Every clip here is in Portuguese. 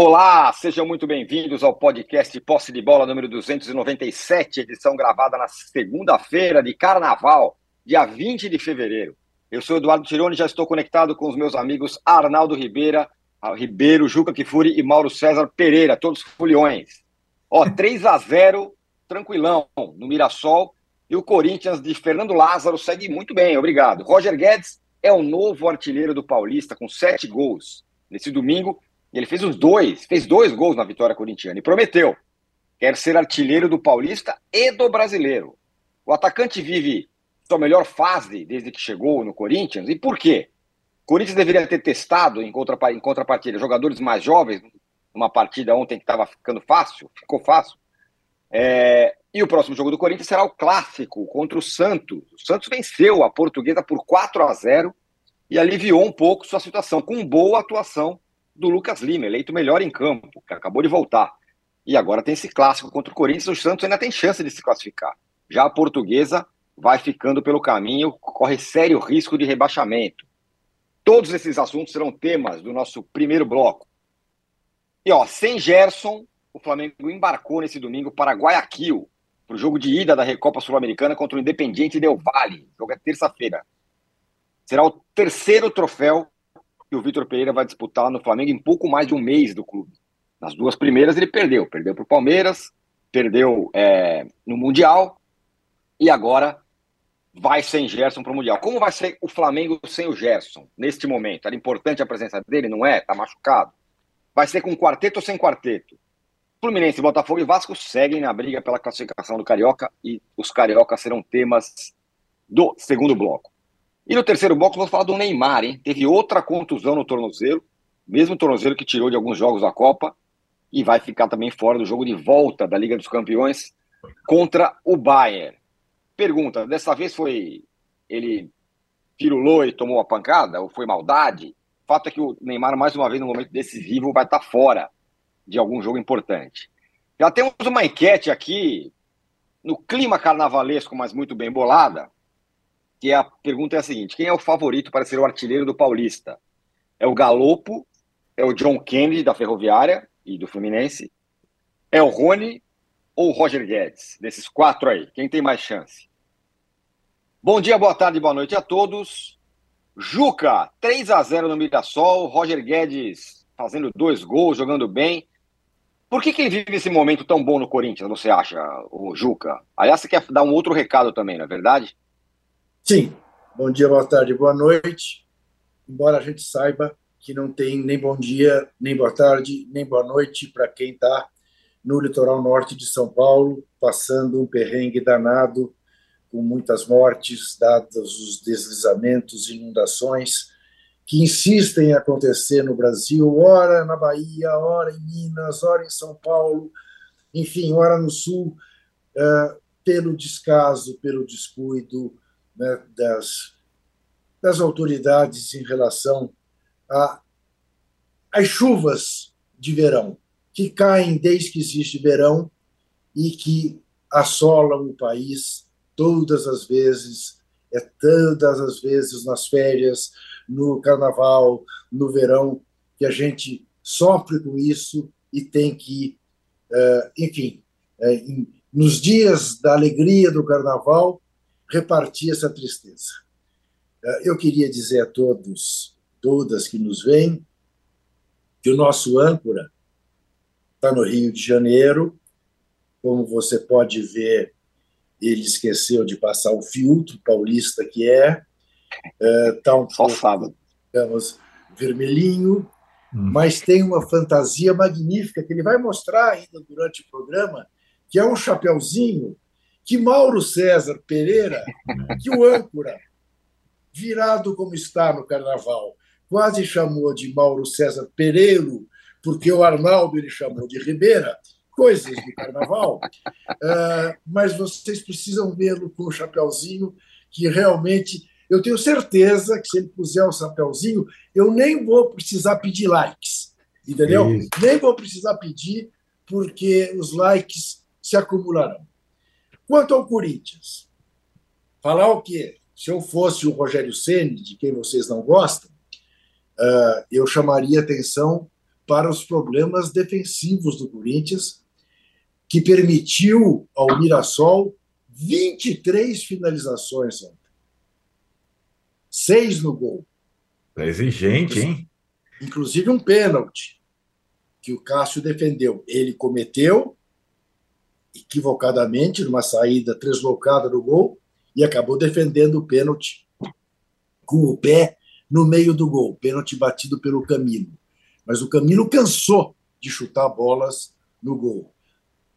Olá, sejam muito bem-vindos ao podcast Posse de Bola número 297, edição gravada na segunda-feira de Carnaval, dia 20 de fevereiro. Eu sou Eduardo Tironi e já estou conectado com os meus amigos Arnaldo Ribeira, Ribeiro, Juca Kifuri e Mauro César Pereira, todos foliões. Ó, 3 a 0 tranquilão no Mirassol e o Corinthians de Fernando Lázaro segue muito bem, obrigado. Roger Guedes é o novo artilheiro do Paulista com sete gols. Nesse domingo, ele fez os dois, fez dois gols na vitória corintiana e prometeu. Quer ser artilheiro do Paulista e do Brasileiro. O atacante vive sua melhor fase desde que chegou no Corinthians. E por quê? O Corinthians deveria ter testado em, em contrapartida jogadores mais jovens, numa partida ontem que estava ficando fácil, ficou fácil. É, e o próximo jogo do Corinthians será o clássico contra o Santos. O Santos venceu a portuguesa por 4 a 0 e aliviou um pouco sua situação, com boa atuação do Lucas Lima, eleito melhor em campo, que acabou de voltar. E agora tem esse clássico contra o Corinthians, o Santos ainda tem chance de se classificar. Já a portuguesa vai ficando pelo caminho, corre sério risco de rebaixamento. Todos esses assuntos serão temas do nosso primeiro bloco. E ó, sem Gerson, o Flamengo embarcou nesse domingo para Guayaquil, para o jogo de ida da Recopa Sul-Americana contra o Independiente Del Valle. O jogo é terça-feira. Será o terceiro troféu que o Vitor Pereira vai disputar no Flamengo em pouco mais de um mês do clube. Nas duas primeiras ele perdeu, perdeu para o Palmeiras, perdeu é, no Mundial e agora vai sem Gerson para o Mundial. Como vai ser o Flamengo sem o Gerson neste momento? Era importante a presença dele, não é? Está machucado. Vai ser com quarteto ou sem quarteto? Fluminense, Botafogo e Vasco seguem na briga pela classificação do Carioca e os cariocas serão temas do segundo bloco. E no terceiro bloco, vamos falar do Neymar, hein? Teve outra contusão no tornozelo, mesmo tornozelo que tirou de alguns jogos da Copa, e vai ficar também fora do jogo de volta da Liga dos Campeões contra o Bayern. Pergunta: dessa vez foi ele firulou e tomou a pancada, ou foi maldade? Fato é que o Neymar, mais uma vez, no momento decisivo, vai estar fora de algum jogo importante. Já temos uma enquete aqui, no clima carnavalesco, mas muito bem bolada que a pergunta é a seguinte: quem é o favorito para ser o artilheiro do Paulista? É o Galopo? É o John Kennedy da Ferroviária e do Fluminense? É o Rony ou o Roger Guedes? Desses quatro aí, quem tem mais chance? Bom dia, boa tarde, boa noite a todos. Juca, 3 a 0 no Mirassol, Roger Guedes fazendo dois gols, jogando bem. Por que, que ele vive esse momento tão bom no Corinthians, você acha, o Juca? Aliás, você quer dar um outro recado também, não é verdade? Sim. Bom dia, boa tarde, boa noite. Embora a gente saiba que não tem nem bom dia, nem boa tarde, nem boa noite para quem está no litoral norte de São Paulo, passando um perrengue danado, com muitas mortes, dados os deslizamentos, inundações, que insistem em acontecer no Brasil, ora na Bahia, ora em Minas, ora em São Paulo, enfim, ora no Sul, uh, pelo descaso, pelo descuido, né, das, das autoridades em relação às chuvas de verão, que caem desde que existe verão e que assolam o país todas as vezes, é todas as vezes nas férias, no carnaval, no verão, que a gente sofre com isso e tem que, eh, enfim, eh, nos dias da alegria do carnaval, repartir essa tristeza. Eh, eu queria dizer a todos, todas que nos veem, que o nosso âncora está no Rio de Janeiro. Como você pode ver, ele esqueceu de passar o filtro paulista que é. Está eh, um pouco, digamos, vermelhinho, hum. mas tem uma fantasia magnífica que ele vai mostrar ainda durante o programa, que é um chapeuzinho que Mauro César Pereira, que o âncora, virado como está no carnaval, quase chamou de Mauro César Pereiro, porque o Arnaldo ele chamou de Ribeira, coisas do carnaval, uh, mas vocês precisam vê-lo com o chapéuzinho, que realmente eu tenho certeza que se ele puser o chapéuzinho, eu nem vou precisar pedir likes, entendeu? Isso. Nem vou precisar pedir, porque os likes se acumularão. Quanto ao Corinthians, falar o quê? Se eu fosse o Rogério Ceni, de quem vocês não gostam, uh, eu chamaria atenção para os problemas defensivos do Corinthians, que permitiu ao Mirassol 23 finalizações ontem. Seis no gol. É exigente, hein? Inclusive um pênalti que o Cássio defendeu. Ele cometeu equivocadamente numa saída deslocada do gol e acabou defendendo o pênalti com o pé no meio do gol, pênalti batido pelo Camilo. Mas o Camilo cansou de chutar bolas no gol.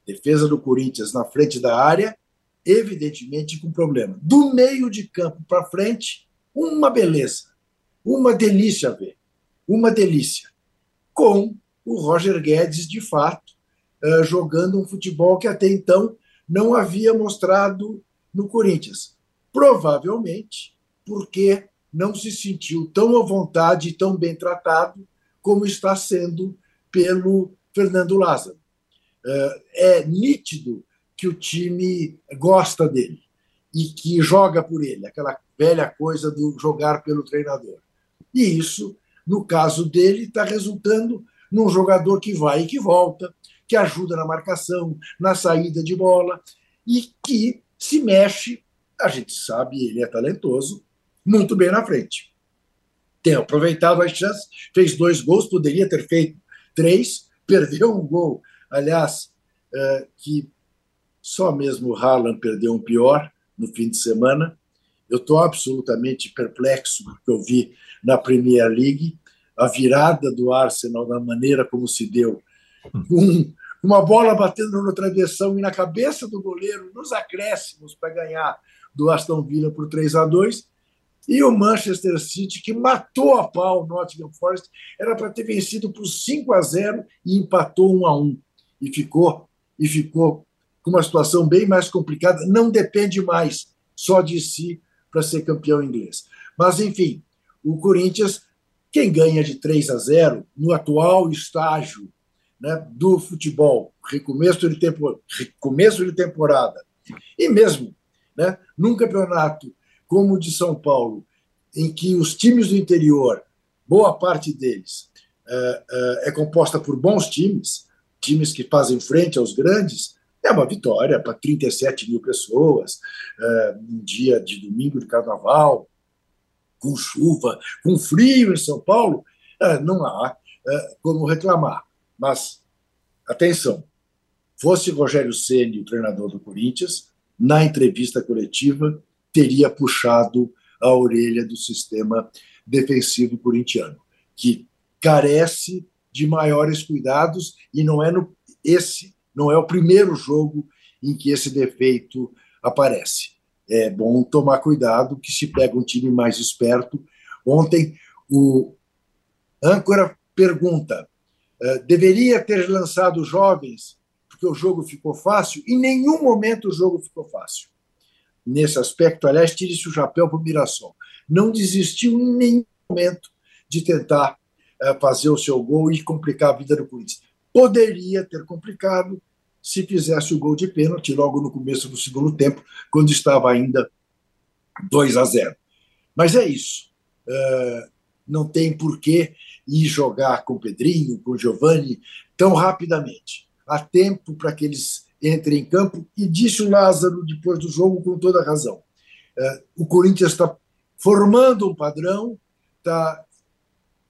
Defesa do Corinthians na frente da área, evidentemente com problema. Do meio de campo para frente, uma beleza, uma delícia ver, uma delícia. Com o Roger Guedes, de fato, eh, jogando um futebol que até então não havia mostrado no Corinthians. Provavelmente porque não se sentiu tão à vontade e tão bem tratado como está sendo pelo Fernando Lázaro. Eh, é nítido que o time gosta dele e que joga por ele, aquela velha coisa do jogar pelo treinador. E isso, no caso dele, está resultando num jogador que vai e que volta, que ajuda na marcação, na saída de bola e que se mexe. A gente sabe, ele é talentoso, muito bem na frente. Tem aproveitado as chances, fez dois gols, poderia ter feito três, perdeu um gol, aliás, é, que só mesmo o Haaland perdeu um pior no fim de semana. Eu estou absolutamente perplexo com o que eu vi na Premier League, a virada do Arsenal, da maneira como se deu, com uma bola batendo no travessão e na cabeça do goleiro, nos acréscimos, para ganhar do Aston Villa por 3 a 2 e o Manchester City, que matou a pau o Nottingham Forest, era para ter vencido por 5 a 0 e empatou 1 a 1 e ficou e ficou com uma situação bem mais complicada. Não depende mais só de si para ser campeão inglês. Mas enfim, o Corinthians, quem ganha de 3 a 0 no atual estágio né, do futebol, recomeço de, tempo, recomeço de temporada, e mesmo né, num campeonato como o de São Paulo, em que os times do interior, boa parte deles, é, é, é composta por bons times, times que fazem frente aos grandes, é uma vitória para 37 mil pessoas, é, um dia de domingo de carnaval, com chuva, com frio em São Paulo, é, não há é, como reclamar. Mas, atenção, fosse Rogério Ceni o treinador do Corinthians, na entrevista coletiva, teria puxado a orelha do sistema defensivo corintiano, que carece de maiores cuidados e não é no esse não é o primeiro jogo em que esse defeito aparece. É bom tomar cuidado que se pega um time mais esperto. Ontem o âncora pergunta: deveria ter lançado jovens porque o jogo ficou fácil? Em nenhum momento o jogo ficou fácil nesse aspecto. Aliás, tire-se o chapéu para o Mirassol. Não desistiu em nenhum momento de tentar uh, fazer o seu gol e complicar a vida do Corinthians. Poderia ter complicado se fizesse o gol de pênalti logo no começo do segundo tempo, quando estava ainda 2 a 0. Mas é isso. Uh, não tem porquê ir jogar com Pedrinho, com Giovanni, tão rapidamente. Há tempo para que eles entre em campo, e disse o Lázaro depois do jogo com toda razão. É, o Corinthians está formando um padrão, está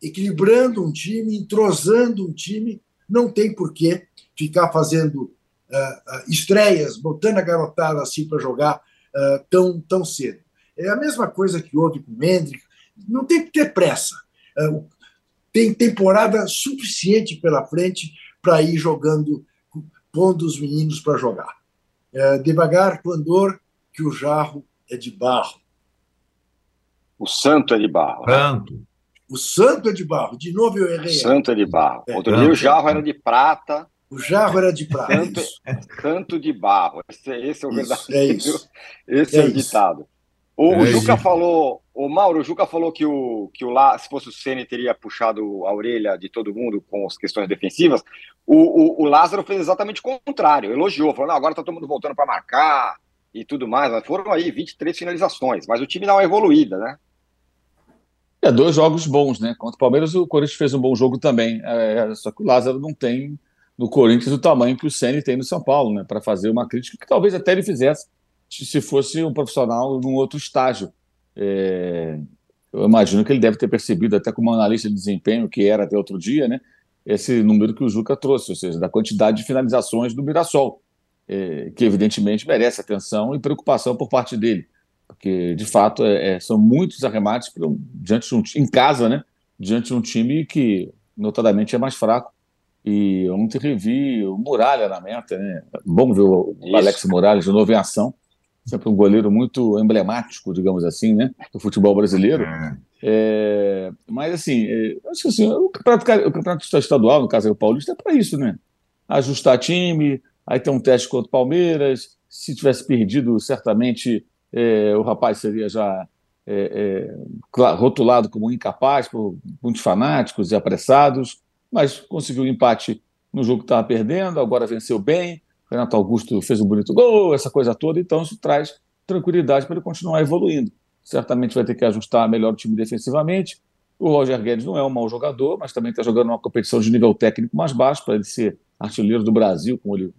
equilibrando um time, entrosando um time, não tem por que ficar fazendo uh, estreias, botando a garotada assim para jogar tão, tão cedo. É a mesma coisa que houve com o Hendrick, não tem que ter pressa. Tem temporada suficiente pela frente para ir jogando pondo os meninos para jogar. É, devagar com andor, que o jarro é de barro. O santo é de barro. Santo. O santo é de barro. De novo eu errei. O santo é de barro. É. Outro dia o jarro era de prata. O jarro era de prata. Santo, santo de barro. Esse, esse é o verdadeiro. É isso. Esse é, é o ditado. O, o, Juca falou, o Mauro, o Juca falou que o que o lá, se fosse o Ceni teria puxado a orelha de todo mundo com as questões defensivas. O, o, o Lázaro fez exatamente o contrário, elogiou, falou: não, agora tá todo mundo voltando para marcar e tudo mais. Mas foram aí 23 finalizações, mas o time dá uma evoluída, né? É, dois jogos bons, né? Contra o Palmeiras, o Corinthians fez um bom jogo também. É, só que o Lázaro não tem no Corinthians o tamanho que o Ceni tem no São Paulo, né? Para fazer uma crítica que talvez até ele fizesse se fosse um profissional num outro estágio. É, eu imagino que ele deve ter percebido, até como analista de desempenho, que era até outro dia, né? Esse número que o Juca trouxe, ou seja, da quantidade de finalizações do Mirassol, é, que evidentemente merece atenção e preocupação por parte dele porque de fato é, é, são muitos arremates diante de um, em casa, né? Diante de um time que notadamente é mais fraco. E ontem revi o Muralha na meta, né? Bom ver o Isso. Alex Muralha de novo em ação. Sempre um goleiro muito emblemático, digamos assim, né? Do futebol brasileiro. É. É, mas assim, é, acho que assim, o campeonato, o campeonato estadual, no caso é o Paulista, é para isso, né? Ajustar time, aí tem um teste contra o Palmeiras. Se tivesse perdido, certamente é, o rapaz seria já é, é, rotulado como incapaz por muitos fanáticos e apressados, mas conseguiu um empate no jogo que estava perdendo, agora venceu bem. Renato Augusto fez um bonito gol, essa coisa toda, então isso traz tranquilidade para ele continuar evoluindo. Certamente vai ter que ajustar melhor o time defensivamente. O Roger Guedes não é um mau jogador, mas também está jogando uma competição de nível técnico mais baixo para ele ser artilheiro do Brasil, como ele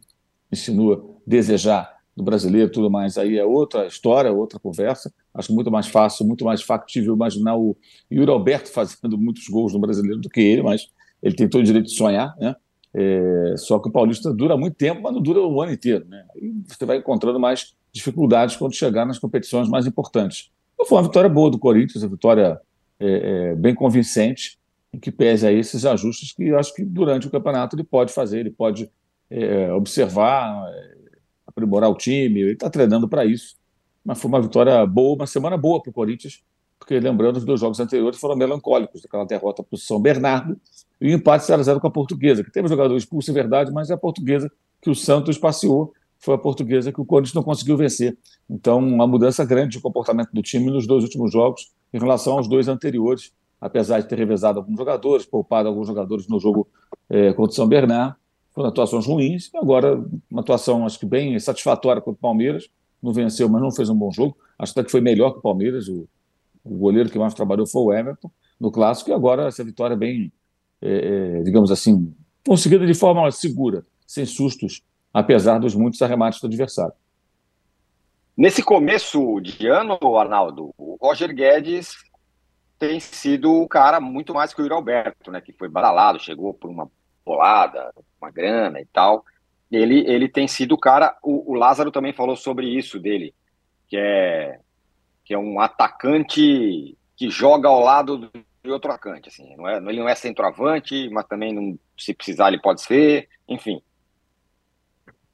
insinua desejar do brasileiro tudo mais, aí é outra história, outra conversa. Acho muito mais fácil, muito mais factível imaginar o Yuri Alberto fazendo muitos gols no brasileiro do que ele, mas ele tem todo o direito de sonhar, né? É, só que o Paulista dura muito tempo, mas não dura o ano inteiro, né? E você vai encontrando mais dificuldades quando chegar nas competições mais importantes. Então, foi uma vitória boa do Corinthians, uma vitória é, é, bem convincente, em que pese a esses ajustes que eu acho que durante o campeonato ele pode fazer, ele pode é, observar, é, aprimorar o time, ele está treinando para isso. Mas foi uma vitória boa, uma semana boa para o Corinthians, porque lembrando, os dois jogos anteriores foram melancólicos, aquela derrota para o São Bernardo e o empate 0x0 com a Portuguesa, que teve jogador expulso, é verdade, mas é a Portuguesa que o Santos passeou, foi a Portuguesa que o Corinthians não conseguiu vencer. Então, uma mudança grande de comportamento do time nos dois últimos jogos em relação aos dois anteriores, apesar de ter revezado alguns jogadores, poupado alguns jogadores no jogo é, contra o São Bernardo, foram atuações ruins, agora uma atuação acho que bem satisfatória contra o Palmeiras, não venceu, mas não fez um bom jogo, acho até que foi melhor que o Palmeiras, o, o goleiro que mais trabalhou foi o Everton no Clássico, e agora essa vitória bem, é, é, digamos assim, conseguida de forma segura, sem sustos, apesar dos muitos arremates do adversário. Nesse começo de ano, Arnaldo, o Roger Guedes tem sido o cara muito mais que o Yuri Alberto, né, que foi badalado, chegou por uma bolada, uma grana e tal. Ele, ele tem sido o cara. O, o Lázaro também falou sobre isso dele, que é, que é um atacante que joga ao lado de outro atacante. Assim, não é, ele não é centroavante, mas também, não, se precisar, ele pode ser, enfim.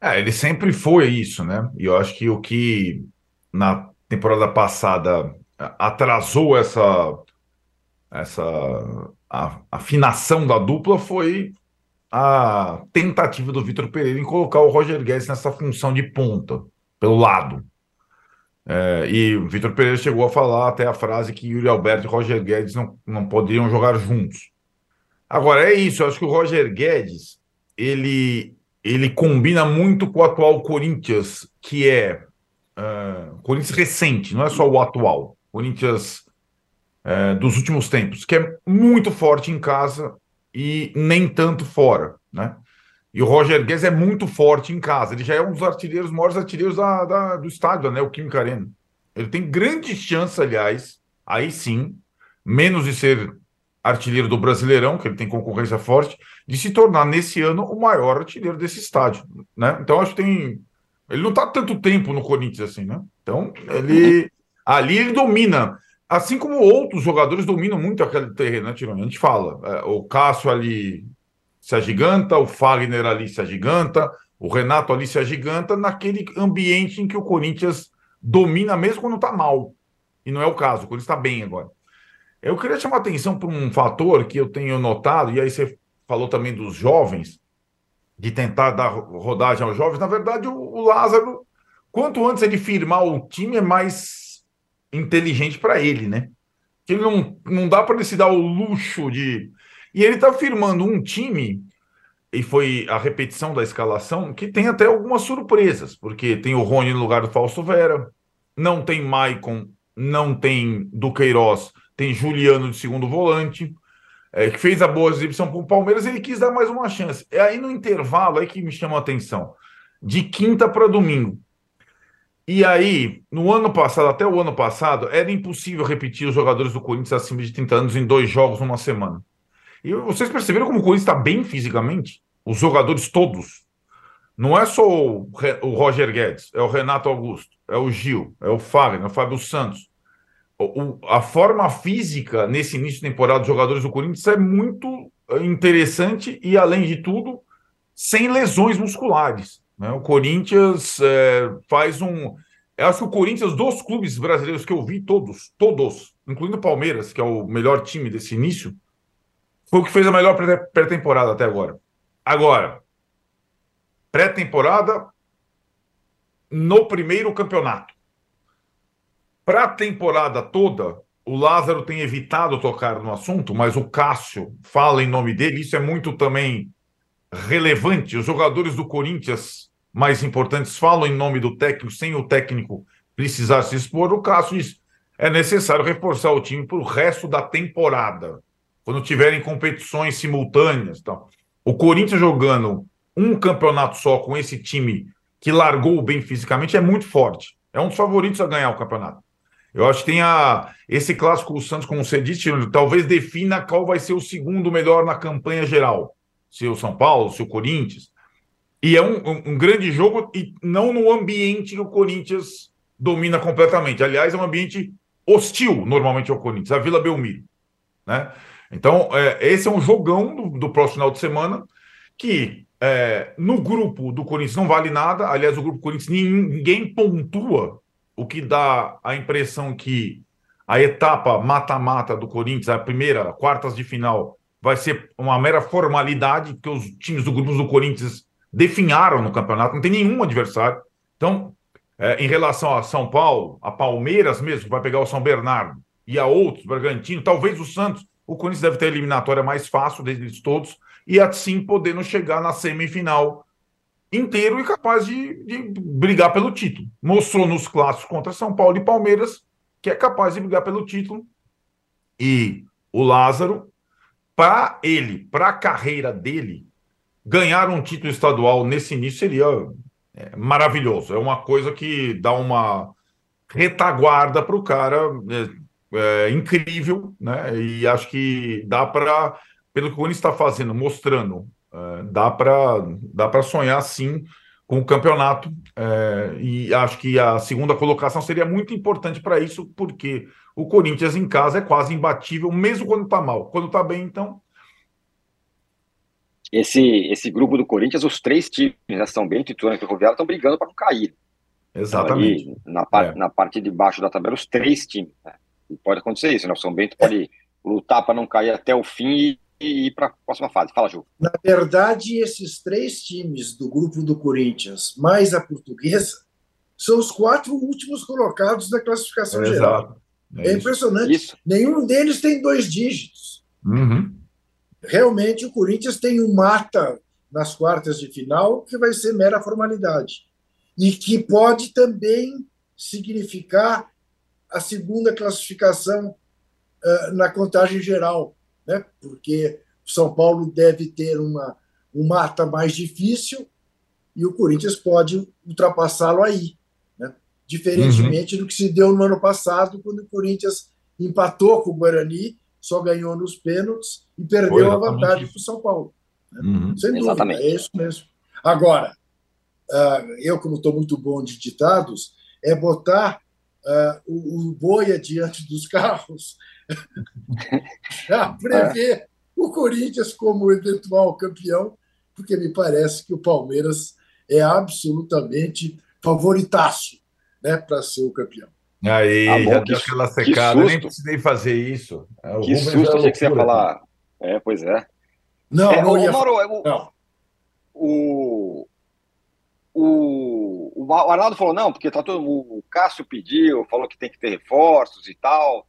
É, ele sempre foi isso, né? E eu acho que o que na temporada passada atrasou essa essa afinação da dupla foi a tentativa do Vitor Pereira em colocar o Roger Guedes nessa função de ponta, pelo lado. É, e o Vitor Pereira chegou a falar até a frase que Yuri Alberto e Roger Guedes não, não poderiam jogar juntos. Agora, é isso, eu acho que o Roger Guedes, ele, ele combina muito com o atual Corinthians, que é uh, Corinthians recente, não é só o atual, Corinthians uh, dos últimos tempos, que é muito forte em casa e nem tanto fora, né? E o Roger Guedes é muito forte em casa. Ele já é um dos artilheiros, maiores artilheiros da, da, do estádio, né? O Kim Arena. Ele tem grandes chances, aliás, aí sim, menos de ser artilheiro do Brasileirão, que ele tem concorrência forte, de se tornar nesse ano o maior artilheiro desse estádio, né? Então acho que tem ele não está tanto tempo no Corinthians assim, né? Então ele ali ele domina. Assim como outros jogadores dominam muito aquele terreno, né, Tironi? A gente fala, é, o Cássio ali se agiganta, o Fagner ali se agiganta, o Renato ali se agiganta naquele ambiente em que o Corinthians domina mesmo quando está mal. E não é o caso, o Corinthians está bem agora. Eu queria chamar atenção para um fator que eu tenho notado, e aí você falou também dos jovens, de tentar dar rodagem aos jovens. Na verdade, o, Lázaro, quanto antes ele firmar o time, é mais inteligente para ele, né? Ele não, não dá para ele se dar o luxo de. E ele está firmando um time, e foi a repetição da escalação, que tem até algumas surpresas, porque tem o Rony no lugar do Fausto Vera, não tem Maicon, não tem Duqueiroz, tem Juliano de segundo volante, é, que fez a boa exibição para o Palmeiras, ele quis dar mais uma chance. É aí no intervalo aí que me chama a atenção. De quinta para domingo. E aí, no ano passado, até o ano passado, era impossível repetir os jogadores do Corinthians acima de 30 anos em dois jogos numa semana. E vocês perceberam como o Corinthians está bem fisicamente? Os jogadores todos. Não é só o, Roger Guedes, é o Renato Augusto, é o Gil, é o Fagner, é o Fábio Santos. O, a forma física nesse início de temporada dos jogadores do Corinthians é muito eh, interessante e, além de tudo, sem lesões musculares. Né? O Corinthians é, faz um. Eu acho que o Corinthians, dos clubes brasileiros que eu vi, todos, todos, incluindo o Palmeiras, que é o melhor time desse início, foi o que fez a melhor pré-temporada até agora. Agora, pré-temporada no primeiro campeonato. Para a temporada toda, o Lázaro tem evitado tocar no assunto, mas o Cássio fala em nome dele. Isso é muito também relevante. Os jogadores do Corinthians mais importantes falam em nome do técnico, sem o técnico precisar se expor. O Cássio diz: é necessário reforçar o time para o resto da temporada, quando tiverem competições simultâneas. Então. O Corinthians jogando um campeonato só com esse time que largou bem fisicamente é muito forte. É um dos favoritos a ganhar o campeonato. Eu acho que tem a, esse clássico o Santos, como você disse, talvez defina qual vai ser o segundo melhor na campanha geral. Se o São Paulo, se o Corinthians. E é um, um, um grande jogo e não no ambiente que o Corinthians domina completamente. Aliás, é um ambiente hostil, normalmente, ao Corinthians, a Vila Belmiro. Né? Então, é, esse é um jogão do, do próximo final de semana que é, no grupo do Corinthians não vale nada. Aliás, o grupo do Corinthians ninguém pontua, o que dá a impressão que a etapa mata-mata do Corinthians, a primeira, quartas de final, vai ser uma mera formalidade, que os times do grupo do Corinthians definharam no campeonato, não tem nenhum adversário. Então, é, em relação a São Paulo, a Palmeiras mesmo, vai pegar o São Bernardo, e a outros, Bragantino, talvez o Santos, o Corinthians deve ter a eliminatória mais fácil deles todos, e assim podendo chegar na semifinal inteiro e capaz de, de, brigar pelo título. Mostrou nos clássicos contra São Paulo e Palmeiras que é capaz de brigar pelo título. E o Lázaro, para ele, para a carreira dele, ganhar um título estadual nesse início seria é, maravilhoso. É uma coisa que dá uma retaguarda para o cara é, é, incrível, né? E acho que dá para pelo que o Corinthians está fazendo, mostrando, é, dá para dá para sonhar sim com o campeonato. É, e acho que a segunda colocação seria muito importante para isso, porque o Corinthians em casa é quase imbatível, mesmo quando está mal. Quando está bem, então. Esse, esse grupo do Corinthians, os três times, né, São Bento, Ituano e Ferroviário, estão brigando para não cair. Exatamente. Então, ali, na, par, é. na parte de baixo da tabela, os três times. Né? E pode acontecer isso, né? O São Bento pode lutar para não cair até o fim e e ir para a próxima fase. Fala, Ju. Na verdade, esses três times do grupo do Corinthians, mais a portuguesa, são os quatro últimos colocados da classificação é geral. É, é impressionante. Isso. Nenhum deles tem dois dígitos. Uhum. Realmente, o Corinthians tem um mata nas quartas de final que vai ser mera formalidade. E que pode também significar a segunda classificação uh, na contagem geral né? porque o São Paulo deve ter uma, um mata mais difícil e o Corinthians pode ultrapassá-lo aí. Né? Diferentemente uhum. do que se deu no ano passado, quando o Corinthians empatou com o Guarani, só ganhou nos pênaltis e perdeu Foi, a vantagem para o São Paulo. Né? Uhum. Sem dúvida, exatamente. é isso mesmo. Agora, uh, eu, como estou muito bom de ditados, é botar uh, o, o boi adiante dos carros já prever o Corinthians como eventual campeão, porque me parece que o Palmeiras é absolutamente favoritaço né, para ser o campeão. Aí, tá já deu aquela secada, nem precisei fazer isso. É, o que Rubens susto, achei que você ia falar. É, pois é. Não, é, não, o, ia... Mauro, o, não. O, o, o, Arnaldo falou, não, porque tá todo, o Cássio pediu, falou que tem que ter reforços e tal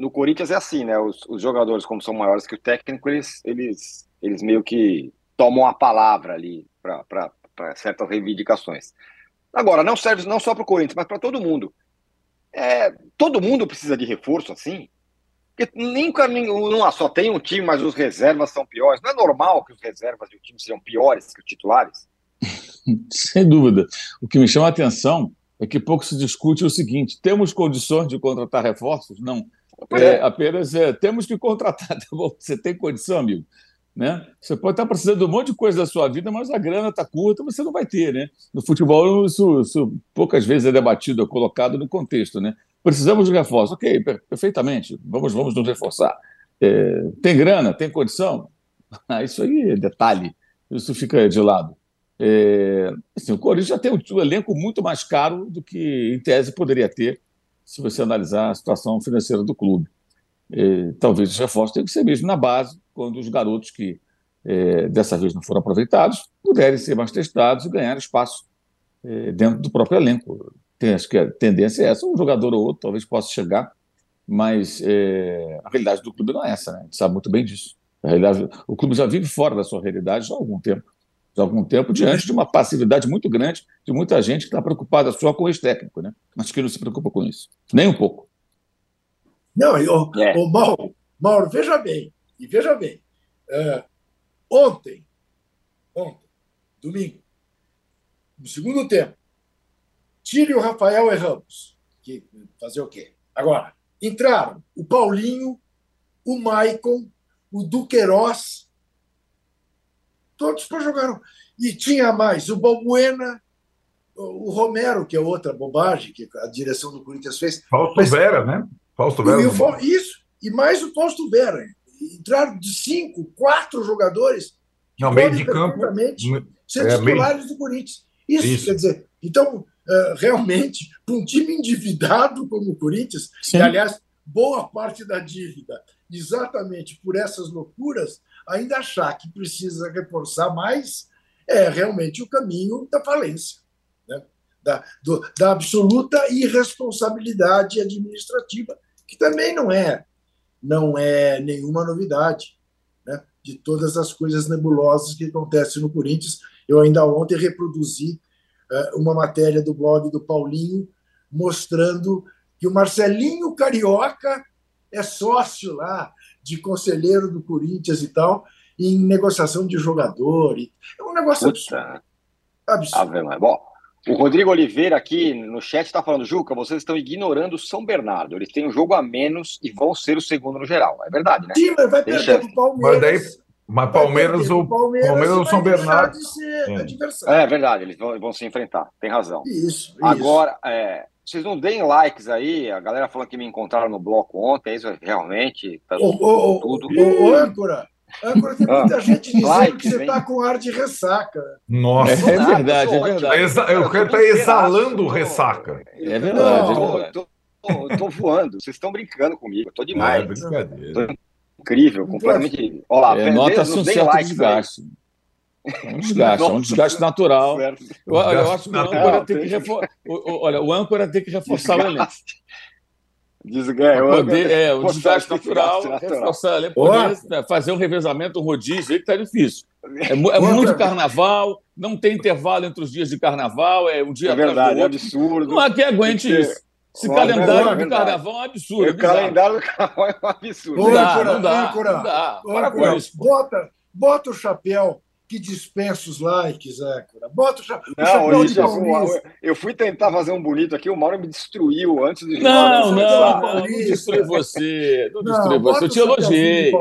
no Corinthians é assim, né? Os, os, jogadores, como são maiores que o técnico, eles, eles, eles meio que tomam a palavra ali para certas reivindicações. Agora, não serve não só para o Corinthians, mas para todo mundo. É, todo mundo precisa de reforço assim. Porque nunca não, só tem um time, mas os reservas são piores. Não é normal que os reservas do time sejam piores que os titulares? Sem dúvida. O que me chama a atenção é que pouco se discute o seguinte: temos condições de contratar reforços? Não. É, é. Apenas é, temos que contratar. Tá você tem condição, amigo? Né? Você pode estar precisando de um monte de coisa da sua vida, mas a grana está curta, você não vai ter. Né? No futebol, isso, isso poucas vezes é debatido, é colocado no contexto. Né? Precisamos de reforço. Ok, perfeitamente, vamos, vamos nos reforçar. É, tem grana, tem condição? Ah, isso aí é detalhe, isso fica de lado. É, assim, o Corinthians já tem um elenco muito mais caro do que, em tese, poderia ter, se você analisar a situação financeira do clube. É, talvez os reforços tenham que ser mesmo na base, quando os garotos que é, dessa vez não foram aproveitados puderem ser mais testados e ganhar espaço é, dentro do próprio elenco. Tem, acho que a tendência é essa, um jogador ou outro talvez possa chegar, mas é, a realidade do clube não é essa, né? a gente sabe muito bem disso. A realidade, o clube já vive fora da sua realidade já há algum tempo. Algum tempo, diante de uma passividade muito grande de muita gente que está preocupada só com o ex-técnico, né? mas que não se preocupa com isso. Nem um pouco. Não, eu, é. o Mauro, Mauro, veja bem, e veja bem, uh, ontem, ontem, domingo, no segundo tempo, tire o Rafael e Ramos. Que, fazer o quê? Agora, entraram o Paulinho, o Maicon, o Duqueiroz, todos para jogar. E tinha mais o Balbuena, o Romero, que é outra bobagem que a direção do Corinthians fez. Fausto Mas, Vera, né? Fausto Vera. E, isso, e mais o Fausto Vera. Entraram de cinco, quatro jogadores. Não, meio de campo. Ser é, titulares meio... do Corinthians. Isso, isso, quer dizer, então, uh, realmente, para um time endividado como o Corinthians, Sim. e aliás, boa parte da dívida, exatamente por essas loucuras, ainda achar que precisa reforçar mais é realmente o caminho da falência, né? da, do, da absoluta irresponsabilidade administrativa, que também não é, não é nenhuma novidade. Né? De todas as coisas nebulosas que acontecem no Corinthians, eu ainda ontem reproduzi uh, uma matéria do blog do Paulinho mostrando que o Marcelinho Carioca é sócio lá de conselheiro do Corinthians e tal, em negociação de jogador. É um negócio absurdo. absurdo. Bom, o Rodrigo Oliveira aqui no chat está falando, Juca, vocês estão ignorando o São Bernardo. Eles têm um jogo a menos e vão ser o segundo no geral. É verdade, né? Sim, mas vai perder o Palmeiras. Mas daí, mas Palmeiras, o Palmeiras, Palmeiras ou São Bernardo. É. é. verdade, eles vão, vão, se enfrentar. Tem razão. Isso. Agora, é, vocês não deem likes aí. A galera falou que me encontraram no bloco ontem. Isso realmente tá ô, ô, tudo. Ô, ô, âncora, âncora, tem muita ah, gente dizendo like, que você está com ar de ressaca. Nossa, é, é verdade, é verdade. Eu quero estar exalando ressaca. É verdade. Não, é verdade. Tô, tô, tô, voando. Vocês estão brincando comigo. Tô demais. É brincadeira. Tô incrível, completamente. Olha lá, é, nota-se um certo desgaste. É um desgaste, é um desgaste natural. Eu, eu acho que o âncora tem que reforçar. Olha, o âncora tem que reforçar o elenco. Desganha, poder, é, o desgaste natural, reforçar, poder, né, fazer um revezamento, um rodízio, aí que tá difícil. É, é muito carnaval, não tem intervalo entre os dias de carnaval, é um dia é verdade, é absurdo. Não há quem aguente isso. Esse calendário do carnaval é um absurdo. O calendário do carnaval é um absurdo. Não dá, não dá, não dá. Para com isso. Bota, bota o chapéu que dispensa os likes, Écora. Bota o, chapéu. não, o chapéu eu, eu fui tentar fazer um bonito aqui, o Mauro me destruiu antes de Não, não, não, não, não destrui você. Não, não destrui você. Eu te elogiei.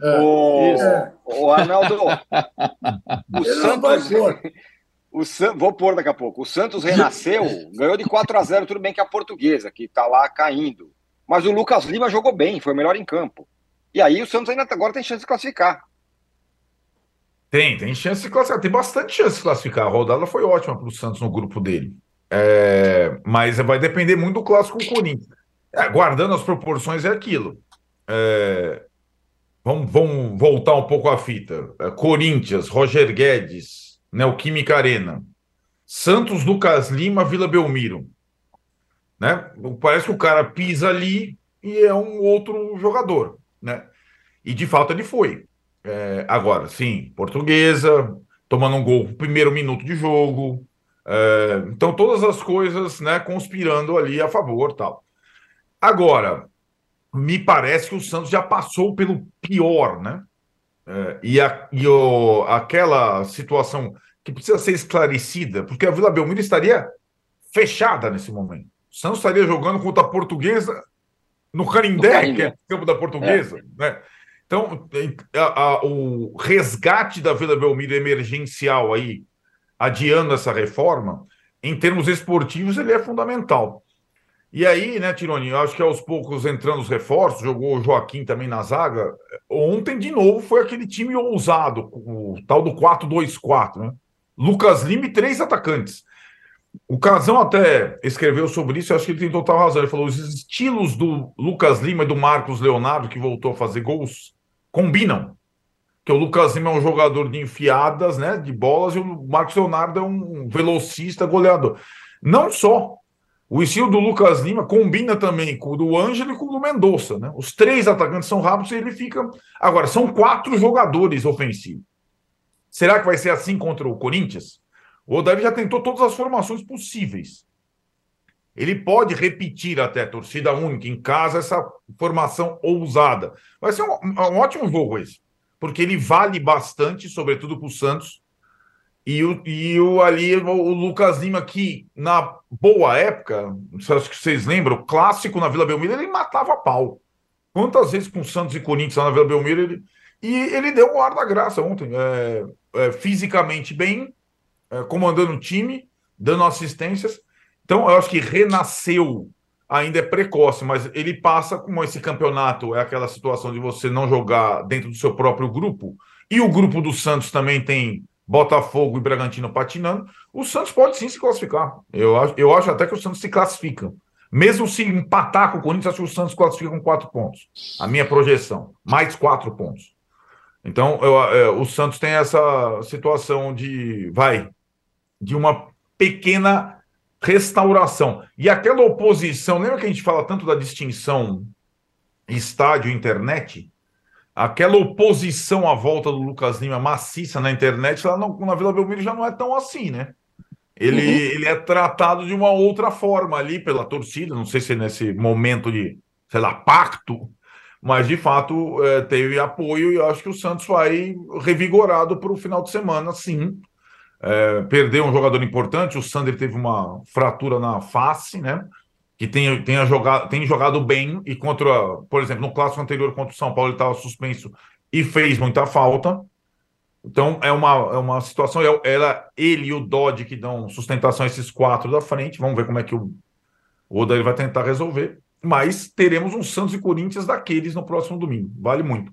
É, o, é. o Arnaldo, o Santos, o San... Vou pôr daqui a pouco. O Santos renasceu, ganhou de 4 a 0 tudo bem que a portuguesa, que está lá caindo. Mas o Lucas Lima jogou bem, foi o melhor em campo. E aí o Santos ainda agora tem chance de classificar. Tem, tem chance de classificar. Tem bastante chance de classificar. A rodada foi ótima para o Santos no grupo dele. É... Mas vai depender muito do clássico com o Corinthians. É, guardando as proporções é aquilo. É... Vamos, vamos voltar um pouco à fita. É, Corinthians, Roger Guedes, Neoquímica Arena. Santos, Lucas Lima, Vila Belmiro. Né? Parece que o cara pisa ali e é um outro jogador. Né? E de fato ele foi. É, agora, sim, portuguesa, tomando um gol no primeiro minuto de jogo. É, então, todas as coisas né, conspirando ali a favor tal. Agora, me parece que o Santos já passou pelo pior, né? É, e a, e o, aquela situação que precisa ser esclarecida, porque a Vila Belmiro estaria fechada nesse momento. O Santos estaria jogando contra a Portuguesa no Canindé, que é o campo da Portuguesa, é. né? Então, a, a, o resgate da Vila Belmiro emergencial aí, adiando essa reforma, em termos esportivos, ele é fundamental. E aí, né, Tironi, acho que aos poucos entrando os reforços, jogou o Joaquim também na zaga. Ontem, de novo, foi aquele time ousado, o tal do 4-2-4, né? Lucas Lima e três atacantes. O Casão até escreveu sobre isso, eu acho que ele tem total razão. Ele falou: os estilos do Lucas Lima e do Marcos Leonardo, que voltou a fazer gols, combinam. Que o Lucas Lima é um jogador de enfiadas, né, de bolas, e o Marcos Leonardo é um velocista goleador. Não só. O estilo do Lucas Lima combina também com o do Ângelo e com o do Mendonça, né? Os três atacantes são rápidos e ele fica. Agora, são quatro jogadores ofensivos. Será que vai ser assim contra o Corinthians? O Odair já tentou todas as formações possíveis. Ele pode repetir até torcida única em casa essa formação ousada. Vai ser um, um ótimo jogo esse, porque ele vale bastante, sobretudo para o Santos. E o, e o ali o Lucas Lima, que na boa época, sei se vocês lembram, clássico na Vila Belmiro, ele matava pau. Quantas vezes com Santos e Corinthians lá na Vila Belmiro, ele. E ele deu o ar da graça ontem. É, é, fisicamente bem, é, comandando o time, dando assistências. Então, eu acho que renasceu, ainda é precoce, mas ele passa como esse campeonato é aquela situação de você não jogar dentro do seu próprio grupo, e o grupo do Santos também tem Botafogo e Bragantino patinando, o Santos pode sim se classificar. Eu, eu acho até que o Santos se classifica. Mesmo se empatar com o Corinthians, acho que o Santos classifica com quatro pontos. A minha projeção. Mais quatro pontos. Então, eu, é, o Santos tem essa situação de, vai, de uma pequena restauração. E aquela oposição, lembra que a gente fala tanto da distinção estádio-internet? Aquela oposição à volta do Lucas Lima maciça na internet, lá não, na Vila Belmiro já não é tão assim, né? Ele, uhum. ele é tratado de uma outra forma ali pela torcida, não sei se é nesse momento de, sei lá, pacto, mas de fato é, teve apoio e acho que o Santos vai revigorado para o final de semana, sim. É, perdeu um jogador importante, o Sander teve uma fratura na face, né? Que tem, tem, jogado, tem jogado bem e contra, por exemplo, no clássico anterior contra o São Paulo ele estava suspenso e fez muita falta. Então é uma, é uma situação. Ela, ele e o Dodge que dão sustentação a esses quatro da frente. Vamos ver como é que o, o Odair vai tentar resolver. Mas teremos um Santos e Corinthians daqueles no próximo domingo. Vale muito.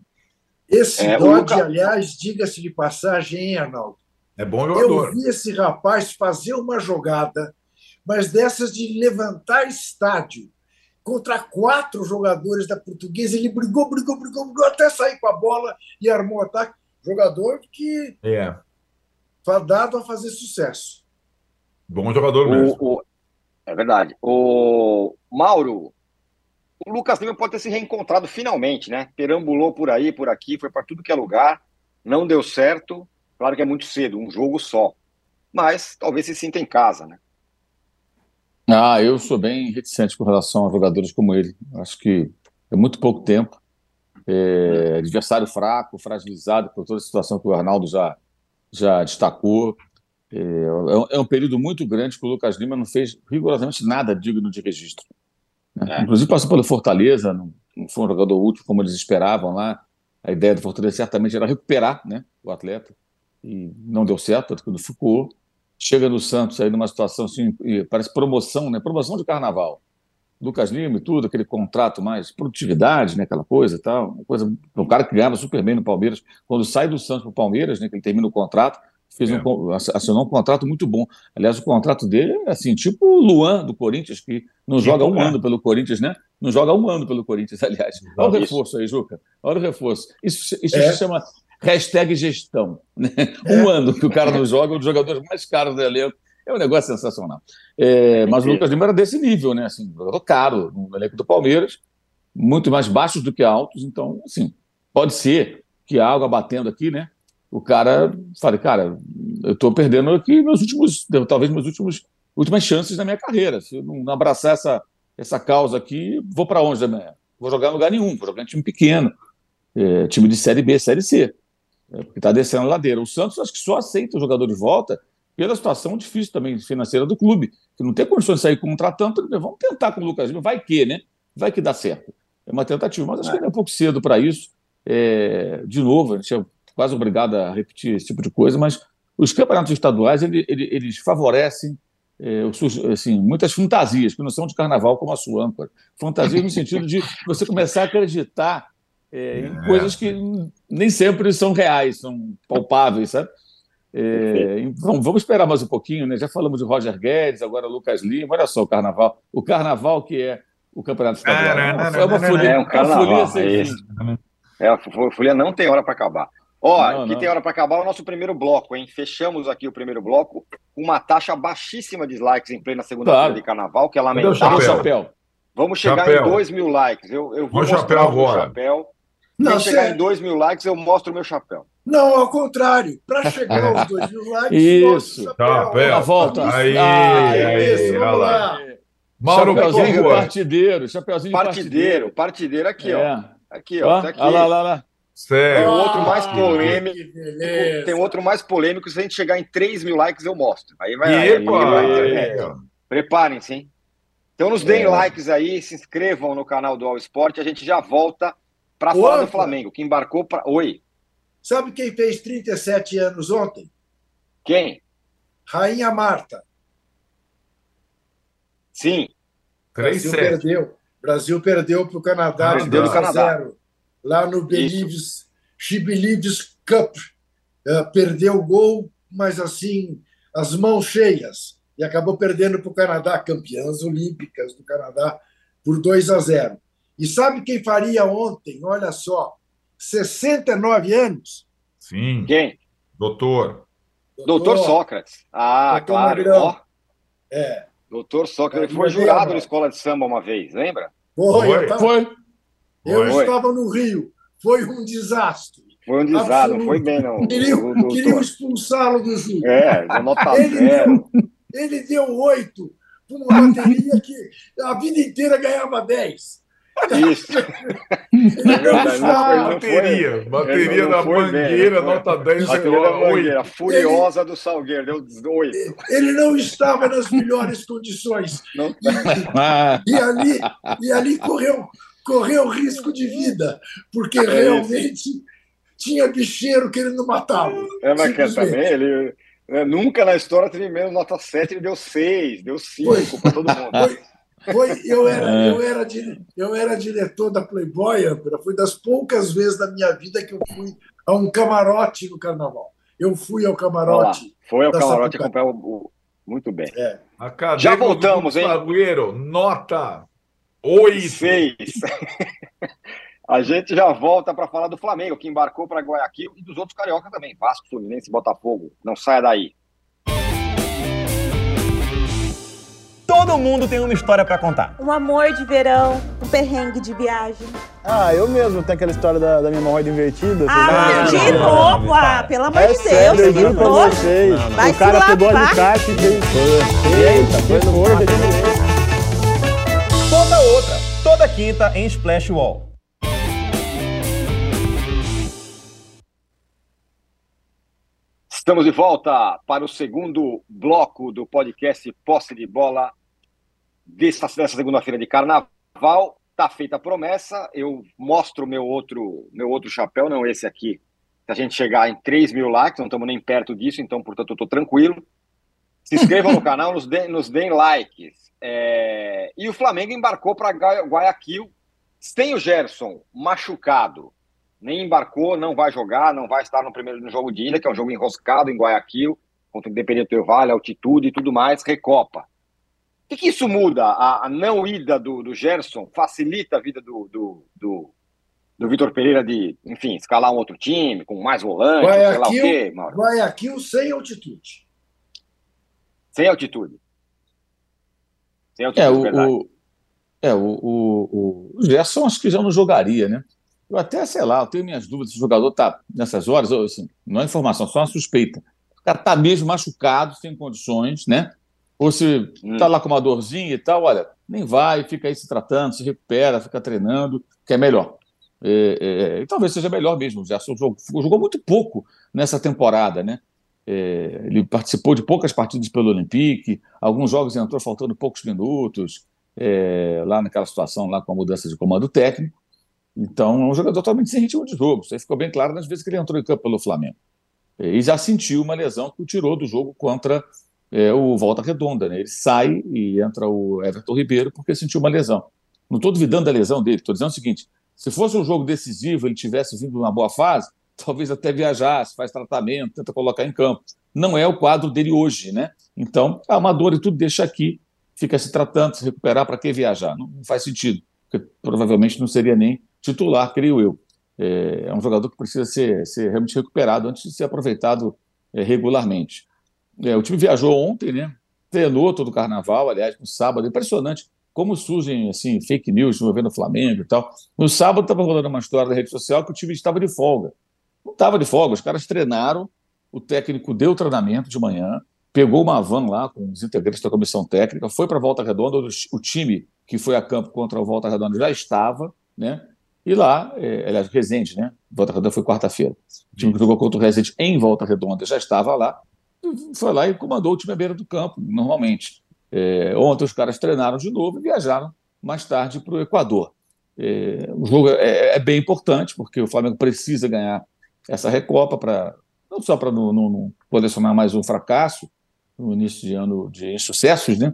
Esse é, Dodge, Luca... aliás, diga-se de passagem, hein, Arnaldo? É bom jogador. Eu vi esse rapaz fazer uma jogada, mas dessas de levantar estádio contra quatro jogadores da Portuguesa. Ele brigou, brigou, brigou, brigou até sair com a bola e armou ataque. Jogador que é fadado a fazer sucesso. Bom jogador mesmo. O, o, é verdade. O Mauro, o Lucas Lima pode ter se reencontrado finalmente, né? Perambulou por aí, por aqui, foi para tudo que é lugar, não deu certo. Claro que é muito cedo, um jogo só. Mas talvez se sinta em casa, né? Ah, eu sou bem reticente com relação a jogadores como ele. Acho que é muito pouco tempo. É, adversário fraco, fragilizado por toda a situação que o Arnaldo já, já destacou. É, é um é período muito grande que o Lucas Lima não fez rigorosamente nada digno de registro. Né? É. Inclusive passou pelo Fortaleza, não, não, foi um jogador útil como eles esperavam lá. A ideia do Fortaleza certamente era recuperar né, o atleta, e não deu certo, quando ficou. Chega no Santos aí numa situação assim, parece promoção, né? Promoção de carnaval. Lucas Lima e tudo, aquele contrato mais produtividade, né? Aquela coisa e tal. Uma coisa, um cara que ganhava super bem no Palmeiras. Quando sai do Santos para o Palmeiras, né? Que ele termina o contrato, fez é. um, assinou um contrato muito bom. Aliás, o contrato dele é assim, tipo o Luan do Corinthians, que não Sim, joga um é. ano pelo Corinthians, né? Não joga um ano pelo Corinthians, aliás. Olha o reforço aí, Juca. Olha o reforço. Isso, isso é. se chama hashtag gestão. Né? É. Um ano que o cara não joga, um dos jogadores mais caros do elenco. É um negócio sensacional. É, mas o Lucas Lima era desse nível, né? Assim, jogador caro no elenco do Palmeiras, muito mais baixos do que altos. Então, assim, pode ser que a água batendo aqui, né? o cara fala, cara, eu estou perdendo aqui meus últimos, talvez meus últimos últimas chances da minha carreira. Se eu não abraçar essa, essa causa aqui, vou para onde amanhã? vou jogar em lugar nenhum, vou jogar em time pequeno, é, time de Série B, Série C, é, porque está descendo a ladeira. O Santos acho que só aceita o jogador de volta pela situação difícil também financeira do clube, que não tem condições de sair contratando, vamos tentar com o Lucas Lima, vai que, né? Vai que dá certo. É uma tentativa, mas acho que ainda é um pouco cedo para isso. É, de novo, a gente é quase obrigado a repetir esse tipo de coisa, mas os campeonatos estaduais ele, ele, eles favorecem é, assim, muitas fantasias, que não são de carnaval como a sua âncora. Fantasias no sentido de você começar a acreditar é, em é. coisas que nem sempre são reais, são palpáveis, sabe? É, então, vamos esperar mais um pouquinho, né? Já falamos de Roger Guedes, agora Lucas Lima. Olha só o carnaval. O carnaval que é o campeonato estadual. É uma folia. É um carnaval. É, isso. é a folia não tem hora para acabar. Ó, não, que não. tem hora para acabar o nosso primeiro bloco, hein? Fechamos aqui o primeiro bloco com uma taxa baixíssima de likes em plena segunda-feira claro. de carnaval, que é lamentável. Chapéu? Vamos chegar chapéu. em 2 mil likes. Eu, eu vou mostrar chapéu agora. chapéu. Não, Quem chegar em 2 mil likes, eu mostro o meu chapéu. Não, ao contrário. Para chegar aos 2 mil likes, isso. Chapéu. volta. Aí, ah, aí, isso, vamos lá. Mauro chapeuzinho de partideiro. Chapeuzinho de partideiro. Partideiro aqui, é. ó. Aqui, ó. Tá aqui. Olha lá, lá, lá. Sério? Tem outro mais polêmico. Tem outro mais polêmico. Se a gente chegar em 3 mil likes, eu mostro. Aí vai. Aí, aí, Preparem-se, hein? Então nos deem é. likes aí, se inscrevam no canal do All Sport. A gente já volta para falar do Flamengo, que embarcou para. Oi. Sabe quem fez 37 anos ontem? Quem? Rainha Marta. Sim. Brasil perdeu. Brasil perdeu para o Canadá de 2 a Canadá. 0 lá no Believes, She Believes Cup. Uh, perdeu o gol, mas assim, as mãos cheias. E acabou perdendo para o Canadá, campeãs olímpicas do Canadá, por 2 a 0. E sabe quem faria ontem? Olha só, 69 anos? Sim. Quem? Doutor. Doutor, Sócrates. Ah, Doutor claro. Magrão. É. Doutor Sócrates. Ele foi jurado na escola de samba uma vez, lembra? Foi. Foi. Tava... foi. Eu foi. estava no Rio. Foi um desastre. Foi um desastre, não foi bem, não. Queriam, queriam expulsá-lo do Rio. É, nota ele zero. Deu, ele deu oito para uma bateria que a vida inteira ganhava dez. Isso. É bateria, bateria da mangueira, bem, nota 10, bateria da mangueira, furiosa ele, do Salgueiro, deu 8. Ele não estava nas melhores condições. Não. E, e, ali, e ali correu, correu risco de vida, porque é realmente tinha bicheiro que ele não matava. É, mas quer também, ele né, nunca na história teve menos nota 7, ele deu 6, deu 5 para todo mundo. Foi, foi, eu, era, é. eu, era, eu era diretor da Playboy, foi das poucas vezes da minha vida que eu fui a um camarote no carnaval. Eu fui ao camarote. foi ao camarote acompanhar o, o. Muito bem. É. Já voltamos, hein? Agüero, nota Oito. Seis. A gente já volta para falar do Flamengo, que embarcou para Guayaquil e dos outros carioca também. Vasco, Fluminense, Botafogo. Não saia daí. Todo mundo tem uma história para contar. Um amor de verão, um perrengue de viagem. Ah, eu mesmo tenho aquela história da, da minha hemorroida invertida. Ah, de novo? Ah, pelo amor é de Deus, sério, eu juro pra vocês. Vai o cara pegou a alicate e fez... Eita, foi no forja de Conta outra, toda quinta em Splash Wall. Estamos de volta para o segundo bloco do podcast Posse de Bola dessa segunda-feira de carnaval. Tá feita a promessa, eu mostro meu outro, meu outro chapéu, não esse aqui. Se a gente chegar em 3 mil likes, não estamos nem perto disso, então, portanto, eu estou tranquilo. Se inscrevam no canal, nos deem, nos deem likes. É... E o Flamengo embarcou para Guayaquil sem o Gerson machucado. Nem embarcou, não vai jogar, não vai estar no primeiro no jogo de ida, que é um jogo enroscado em Guayaquil, contra o Independente do Vale, altitude e tudo mais, recopa. O que, que isso muda? A, a não ida do, do, Gerson facilita a vida do, do, do, do Vitor Pereira de, enfim, escalar um outro time, com mais volante, Guayaquil, sei lá o quê, Mauro? Guayaquil sem altitude. Sem altitude. É, o, o, é, o, o, o Gerson acho que já não jogaria, né? Eu até, sei lá, eu tenho minhas dúvidas se o jogador está nessas horas, assim, não é informação, só uma suspeita. O cara está mesmo machucado, sem condições, né? Ou se está hum. lá com uma dorzinha e tal, olha, nem vai, fica aí se tratando, se recupera, fica treinando, que é melhor. É, é, e talvez seja melhor mesmo. O Gerson jogou, jogou muito pouco nessa temporada, né? É, ele participou de poucas partidas pelo Olympique, alguns jogos entrou faltando poucos minutos, é, lá naquela situação, lá com a mudança de comando técnico. Então, é um jogador totalmente sem ritmo de jogo. Isso aí ficou bem claro nas vezes que ele entrou em campo pelo Flamengo. É, e já sentiu uma lesão que o tirou do jogo contra é, o Volta Redonda. Né? Ele sai e entra o Everton Ribeiro porque sentiu uma lesão. Não estou duvidando da lesão dele, estou dizendo o seguinte: se fosse um jogo decisivo, ele tivesse vindo numa boa fase, talvez até viajasse, faz tratamento, tenta colocar em campo. Não é o quadro dele hoje, né? Então, a amador e tudo deixa aqui, fica se tratando, se recuperar, para que viajar? Não, não, faz sentido, porque provavelmente não seria nem titular, creio eu. É, é um jogador que precisa ser, ser, realmente recuperado antes de ser aproveitado é, regularmente. É, o time viajou ontem, né? Treinou todo o carnaval, aliás, no sábado, impressionante como surgem assim, fake news envolvendo o Flamengo e tal. No sábado estava rolando uma história na rede social que o time estava de folga. Não estava de folga, os caras treinaram, o técnico deu o treinamento de manhã, pegou uma van lá com os integrantes da comissão técnica, foi para a Volta Redonda, o time que foi a campo contra o Volta Redonda já estava, né? E lá, é, aliás, Resende, né? Volta Redonda foi quarta-feira. O time que jogou contra o Resende em Volta Redonda já estava lá, foi lá e comandou o time à beira do campo, normalmente. É, ontem os caras treinaram de novo e viajaram mais tarde para o Equador. É, o jogo é, é, bem importante, porque o Flamengo precisa ganhar essa Recopa para não só para não, não, não, colecionar mais um fracasso no início de ano de insucessos, né?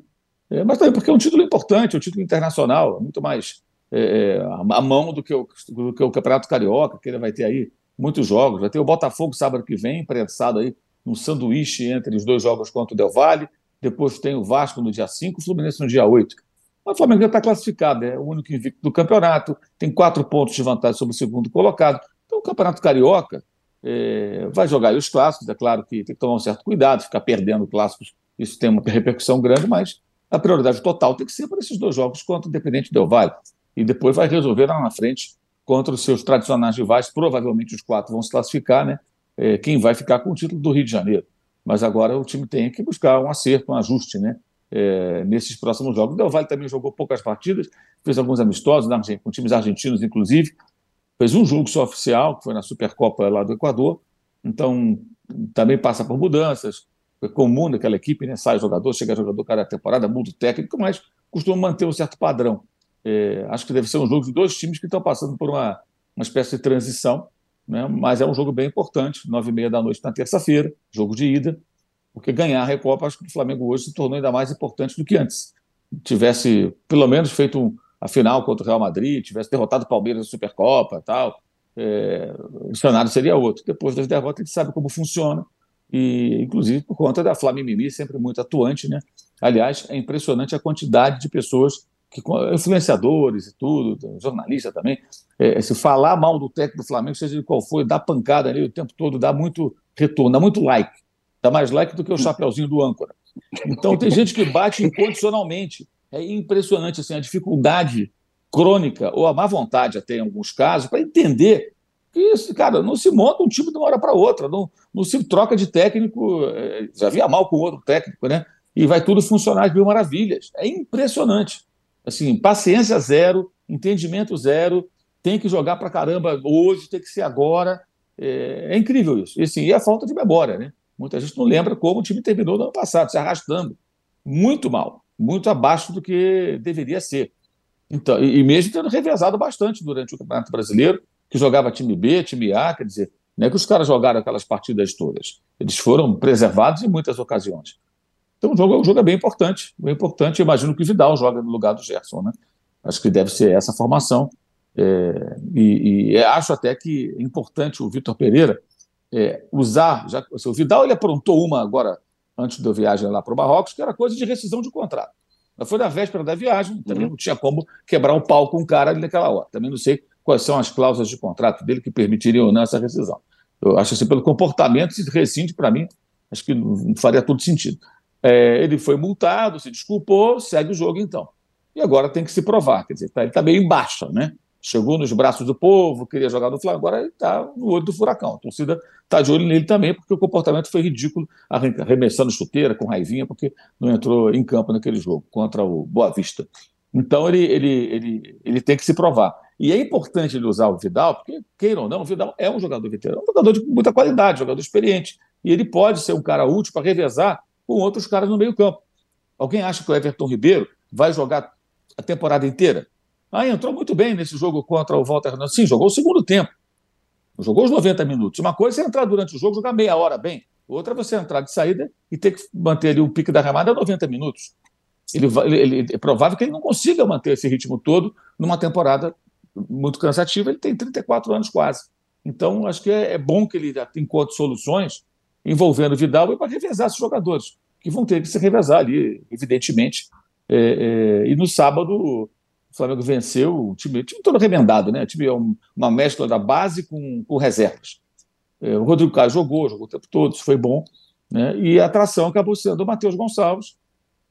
É, mas também porque é um título importante, é um título internacional, muito mais é, é a mão do que, o, do que o Campeonato Carioca, que ele vai ter aí muitos jogos. Vai ter o Botafogo sábado que vem, prensado aí um sanduíche entre os dois jogos contra o Del Valle depois tem o Vasco no dia 5, o Fluminense no dia 8. O Flamengo já está classificado, é o único invicto do campeonato, tem quatro pontos de vantagem sobre o segundo colocado. Então, o Campeonato Carioca é, vai jogar os clássicos, é claro que tem que tomar um certo cuidado, ficar perdendo clássicos, isso tem uma repercussão grande, mas a prioridade total tem que ser para esses dois jogos contra o Independente Del Valle. E depois vai resolver lá na frente contra os seus tradicionais rivais, provavelmente os quatro vão se classificar, né? É, quem vai ficar com o título do Rio de Janeiro mas agora o time tem que buscar um acerto, um ajuste, né? É, nesses próximos jogos. O Del Valle também jogou poucas partidas, fez alguns amistosos com times argentinos, inclusive. Fez um jogo só oficial, que foi na Supercopa lá do Equador. Então, também passa por mudanças. É comum naquela equipe, né? Sai jogador, chega jogador cada temporada, muda o técnico, mas costuma manter um certo padrão. É, acho que deve ser um jogo de dois times que estão passando por uma, uma espécie de transição né? mas é um jogo bem importante, nove e meia da noite na terça-feira, jogo de ida, porque ganhar a Recopa, acho que o Flamengo hoje se tornou ainda mais importante do que antes. Tivesse, pelo menos, feito um, a final contra o Real Madrid, tivesse derrotado o Palmeiras na Supercopa tal, é, o cenário seria outro. Depois das derrotas, a gente sabe como funciona, e inclusive por conta da Flamengo sempre muito atuante, né? Aliás, é impressionante a quantidade de pessoas que influenciadores e tudo, jornalista também, é, se falar mal do técnico do Flamengo, seja de qual for, dá pancada ali o tempo todo, dá muito retorno, dá muito like. Dá mais like do que o chapeuzinho do âncora. Então tem gente que bate incondicionalmente. É impressionante assim, a dificuldade crônica, ou a má vontade até em alguns casos, para entender que, isso, cara, não se monta um time de uma hora para outra, não, não se troca de técnico, é, já via mal com outro técnico, né? E vai tudo funcionar de mil maravilhas. É impressionante assim, paciência zero, entendimento zero, tem que jogar para caramba hoje, tem que ser agora. É, é incrível isso. E, assim, e a falta de memória, né? Muita gente não lembra como o time terminou no ano passado, se arrastando. Muito mal, muito abaixo do que deveria ser. Então, e, e mesmo tendo revezado bastante durante o Campeonato Brasileiro, que jogava time B, time A, quer dizer, não é que os caras jogaram aquelas partidas todas. Eles foram preservados em muitas ocasiões. Então o jogo, o jogo é bem importante, bem importante. Eu imagino que o Vidal joga no lugar do Gerson, né? Acho que deve ser essa formação. É, e, e, acho até que é importante o Vitor Pereira é, usar. Já, assim, o Vidal ele aprontou uma agora, antes da viagem lá para o Marrocos, que era coisa de rescisão de contrato. Mas foi na véspera da viagem, também uhum. não tinha como quebrar o pau com o cara ali naquela hora. Também não sei quais são as cláusulas de contrato dele que permitiriam ou não essa rescisão. Eu acho assim, pelo comportamento, se rescinde, para mim, acho que não faria todo sentido. É, ele foi multado, se desculpou, segue o jogo então. E agora tem que se provar, quer dizer, tá, ele está meio em baixa, né? chegou nos braços do povo, queria jogar no Flamengo, agora ele está no olho do furacão. A torcida está de olho nele também, porque o comportamento foi ridículo, arremessando chuteira com raivinha, porque não entrou em campo naquele jogo contra o Boa Vista. Então ele, ele, ele, ele tem que se provar. E é importante ele usar o Vidal, porque, queira ou não, o Vidal é um jogador veterano, um jogador de muita qualidade, jogador experiente. E ele pode ser um cara útil para revezar com outros caras no meio-campo. Alguém acha que o Everton Ribeiro vai jogar a temporada inteira? Ah, entrou muito bem nesse jogo contra o Walter Hernandes. Sim, jogou o segundo tempo. Jogou os 90 minutos. Uma coisa é entrar durante o jogo, jogar meia hora bem. Outra é você entrar de saída e ter que manter ali o pique da remada a 90 minutos. Ele, ele, é provável que ele não consiga manter esse ritmo todo numa temporada muito cansativa. Ele tem 34 anos quase. Então, acho que é, é bom que ele encontre soluções envolvendo Vidal e para revezar esses jogadores, que vão ter que se revezar ali, evidentemente. É, é, e no sábado, o Flamengo venceu o time, time todo remendado, né? O time é um, uma mescla da base com, com reservas. É, o Rodrigo Caio jogou, jogou o tempo todo, isso foi bom. Né? E a atração acabou sendo o Matheus Gonçalves,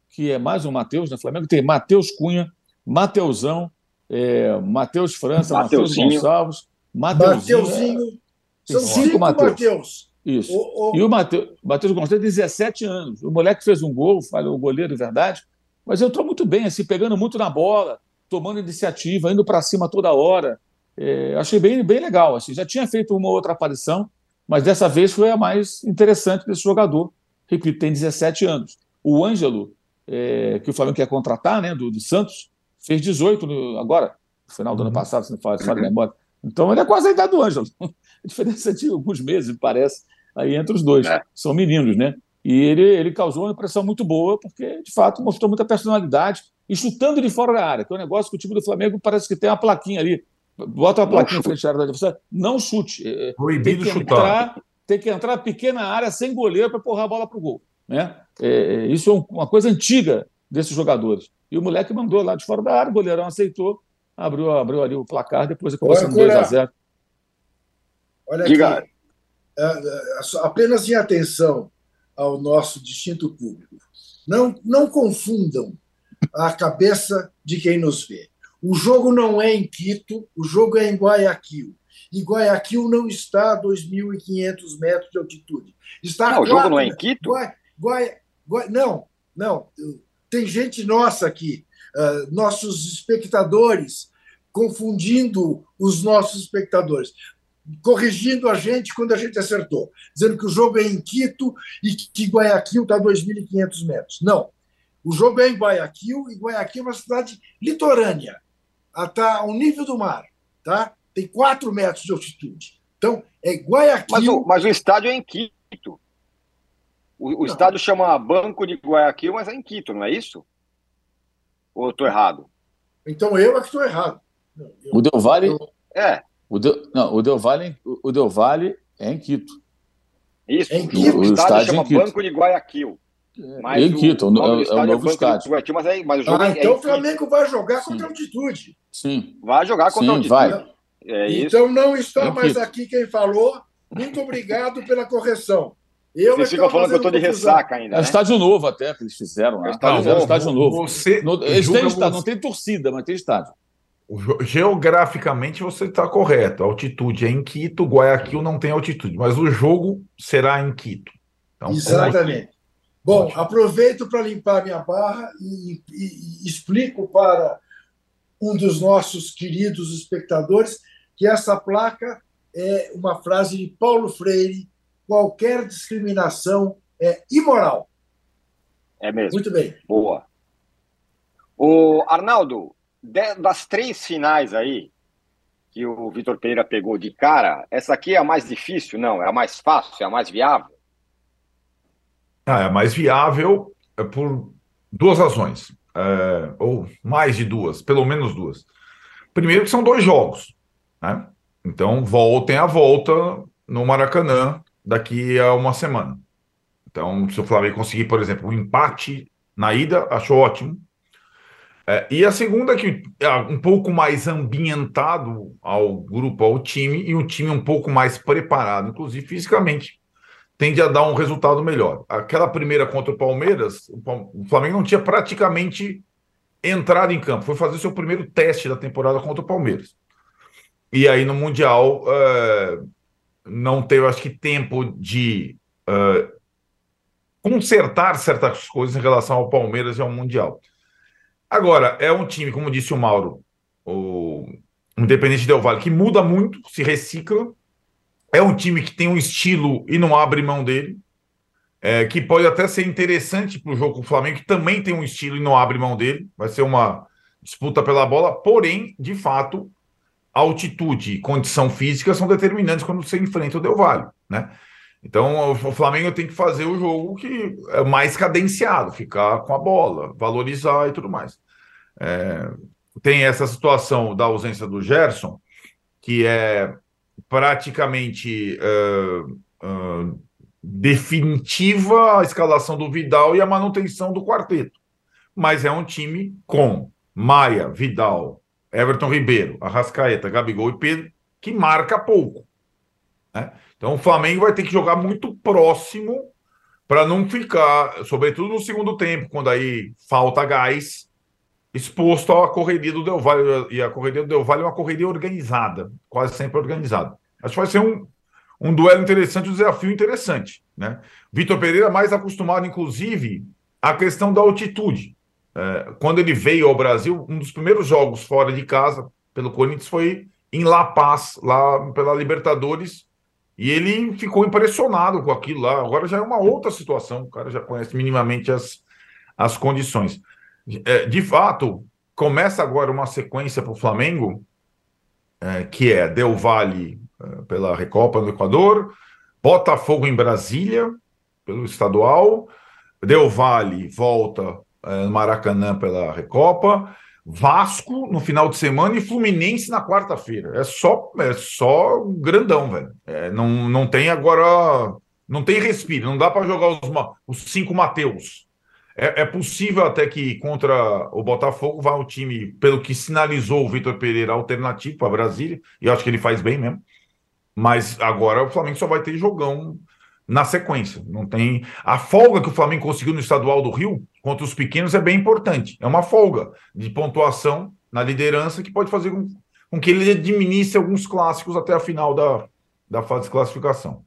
que é mais um Matheus, né? O Flamengo tem Matheus Cunha, Mateusão, é, Matheus França, Matheus Gonçalves, Mateuzinho. Mateuzinho. São cinco Matheus. Isso. O, o... E o Matheus Gonçalves tem 17 anos. O moleque fez um gol, falhou o goleiro, é verdade, mas entrou muito bem, assim, pegando muito na bola, tomando iniciativa, indo para cima toda hora. É, achei bem, bem legal. Assim. Já tinha feito uma outra aparição, mas dessa vez foi a mais interessante desse jogador. Repito, tem 17 anos. O Ângelo, é, que o Flamengo quer contratar, né, do, do Santos, fez 18 no, agora, no final do uhum. ano passado, se não faz, faz memória. Então ele é quase a idade do Ângelo. A diferença de alguns meses, parece, aí entre os dois. É. São meninos, né? E ele, ele causou uma impressão muito boa, porque, de fato, mostrou muita personalidade e chutando de fora da área, que é um negócio que o time do Flamengo parece que tem uma plaquinha ali. Bota uma plaquinha em frente à área da adversária. Não chute. É, Proibido tem que chutar. Entrar, tem que entrar pequena área sem goleiro para porrar a bola para o gol. Né? É, isso é uma coisa antiga desses jogadores. E o moleque mandou lá de fora da área, o goleirão aceitou, abriu, abriu ali o placar, depois acabou sendo 2 a 0 Olha Diga. aqui, é, é, apenas em atenção ao nosso distinto público. Não, não confundam a cabeça de quem nos vê. O jogo não é em Quito, o jogo é em Guayaquil. E Guayaquil não está a 2.500 metros de altitude. Está não, o jogo não é em Quito? Guai, Guai, Guai, não, não. Tem gente nossa aqui, uh, nossos espectadores, confundindo os nossos espectadores corrigindo a gente quando a gente acertou, dizendo que o jogo é em Quito e que Guayaquil está a 2.500 metros. Não. O jogo é em Guayaquil e Guayaquil é uma cidade litorânea, está ao nível do mar, tá? tem 4 metros de altitude. Então, é Guayaquil. Mas o, mas o estádio é em Quito. O, o estádio chama Banco de Guayaquil, mas é em Quito, não é isso? Ou estou errado? Então eu é que estou errado. Eu, o Del Valle. Eu... É. O Del, não, o Del Valle, o Del Valle é em Quito. Isso, em Quito. o, o estádio, chama Banco de Guayaquil. Mas em Quito, o, é, é o novo é estádio. Guayaquil, mas, é, mas o jogo ah, é, então o Flamengo vai jogar contra Sim. altitude. Sim. Vai jogar contra Sim, altitude. Vai. É então não está É mais Quito. aqui quem falou. Muito obrigado pela correção. Eu Vocês é ficam falando que eu estou de ressaca ainda. É Né? estádio novo até que eles fizeram. Né? É estádio Fizeram novo. estádio novo. Você No- eles têm estádio, você- não tem torcida, mas tem estádio. Geograficamente você está correto. A altitude é em Quito, Guayaquil não tem altitude, mas o jogo será em Quito. Então, Exatamente. Bom, aproveito para limpar minha barra e, e- e explico para um dos nossos queridos espectadores que essa placa é uma frase de Paulo Freire: qualquer discriminação é imoral. É mesmo. Muito bem. Boa. O Arnaldo, das três finais aí que o Vitor Pereira pegou de cara, essa aqui é a mais difícil? Não, é a mais fácil, é a mais viável? Ah, é a mais viável é por duas razões, é, ou mais de duas, pelo menos duas. Primeiro que são dois jogos, né? Então voltem à volta no Maracanã daqui a uma semana. Então, se o Flamengo conseguir, por exemplo, um empate na ida, acho ótimo. É, e a segunda que é um pouco mais ambientado ao grupo, ao time, e um time um pouco mais preparado, inclusive fisicamente tende a dar um resultado melhor. Aquela primeira contra o Palmeiras, o Flamengo não tinha praticamente entrado em campo. Foi fazer seu primeiro teste da temporada contra o Palmeiras. e aí no Mundial uh, não teve, acho que, tempo de uh, consertar certas coisas em relação ao Palmeiras e ao Mundial. Agora, é um time, como disse o Mauro, o Independente Del Vale, que muda muito, se recicla. É um time que tem um estilo e não abre mão dele. É, que pode até ser interessante para o jogo com o Flamengo, que também tem um estilo e não abre mão dele. Vai ser uma disputa pela bola, porém, de fato, altitude e condição física são determinantes quando você enfrenta o Del Valle, né? Então, o Flamengo tem que fazer o jogo que é mais cadenciado, ficar com a bola, valorizar e tudo mais. É, tem essa situação da ausência do Gerson, que é praticamente uh, uh, definitiva a escalação do Vidal e a manutenção do quarteto. Mas é um time com Maia, Vidal, Everton Ribeiro, Arrascaeta, Gabigol e Pedro, que marca pouco. Né? Então o Flamengo vai ter que jogar muito próximo para não ficar, sobretudo no segundo tempo, quando aí falta gás, exposto à correria do Del Valle. E a correria do Del Valle é uma correria organizada, quase sempre organizada. Acho que vai ser um, um duelo interessante, um desafio interessante. Né? Vitor Pereira mais acostumado, inclusive, à questão da altitude. É, quando ele veio ao Brasil, um dos primeiros jogos fora de casa pelo Corinthians foi em La Paz, lá pela Libertadores, e ele ficou impressionado com aquilo lá. Agora já é uma outra situação, o cara já conhece minimamente as, as condições. É, de fato, começa agora uma sequência para o Flamengo, é, que é Del Valle é, pela Recopa do Equador, Botafogo em Brasília, pelo estadual, Del Valle volta é, no Maracanã pela Recopa, Vasco no final de semana e Fluminense na quarta-feira. É só, é só grandão, velho. É, não, não tem agora. Não tem respiro, não dá para jogar os, os cinco Mateus. É, é, possível até que contra o Botafogo vá o time, pelo que sinalizou o Vitor Pereira, alternativo para Brasília, e eu acho que ele faz bem mesmo. Mas agora o Flamengo só vai ter jogão na sequência. Não tem a folga que o Flamengo conseguiu no estadual do Rio contra os pequenos é bem importante. É uma folga de pontuação na liderança que pode fazer com, com que ele administre alguns clássicos até a final da, da fase de classificação.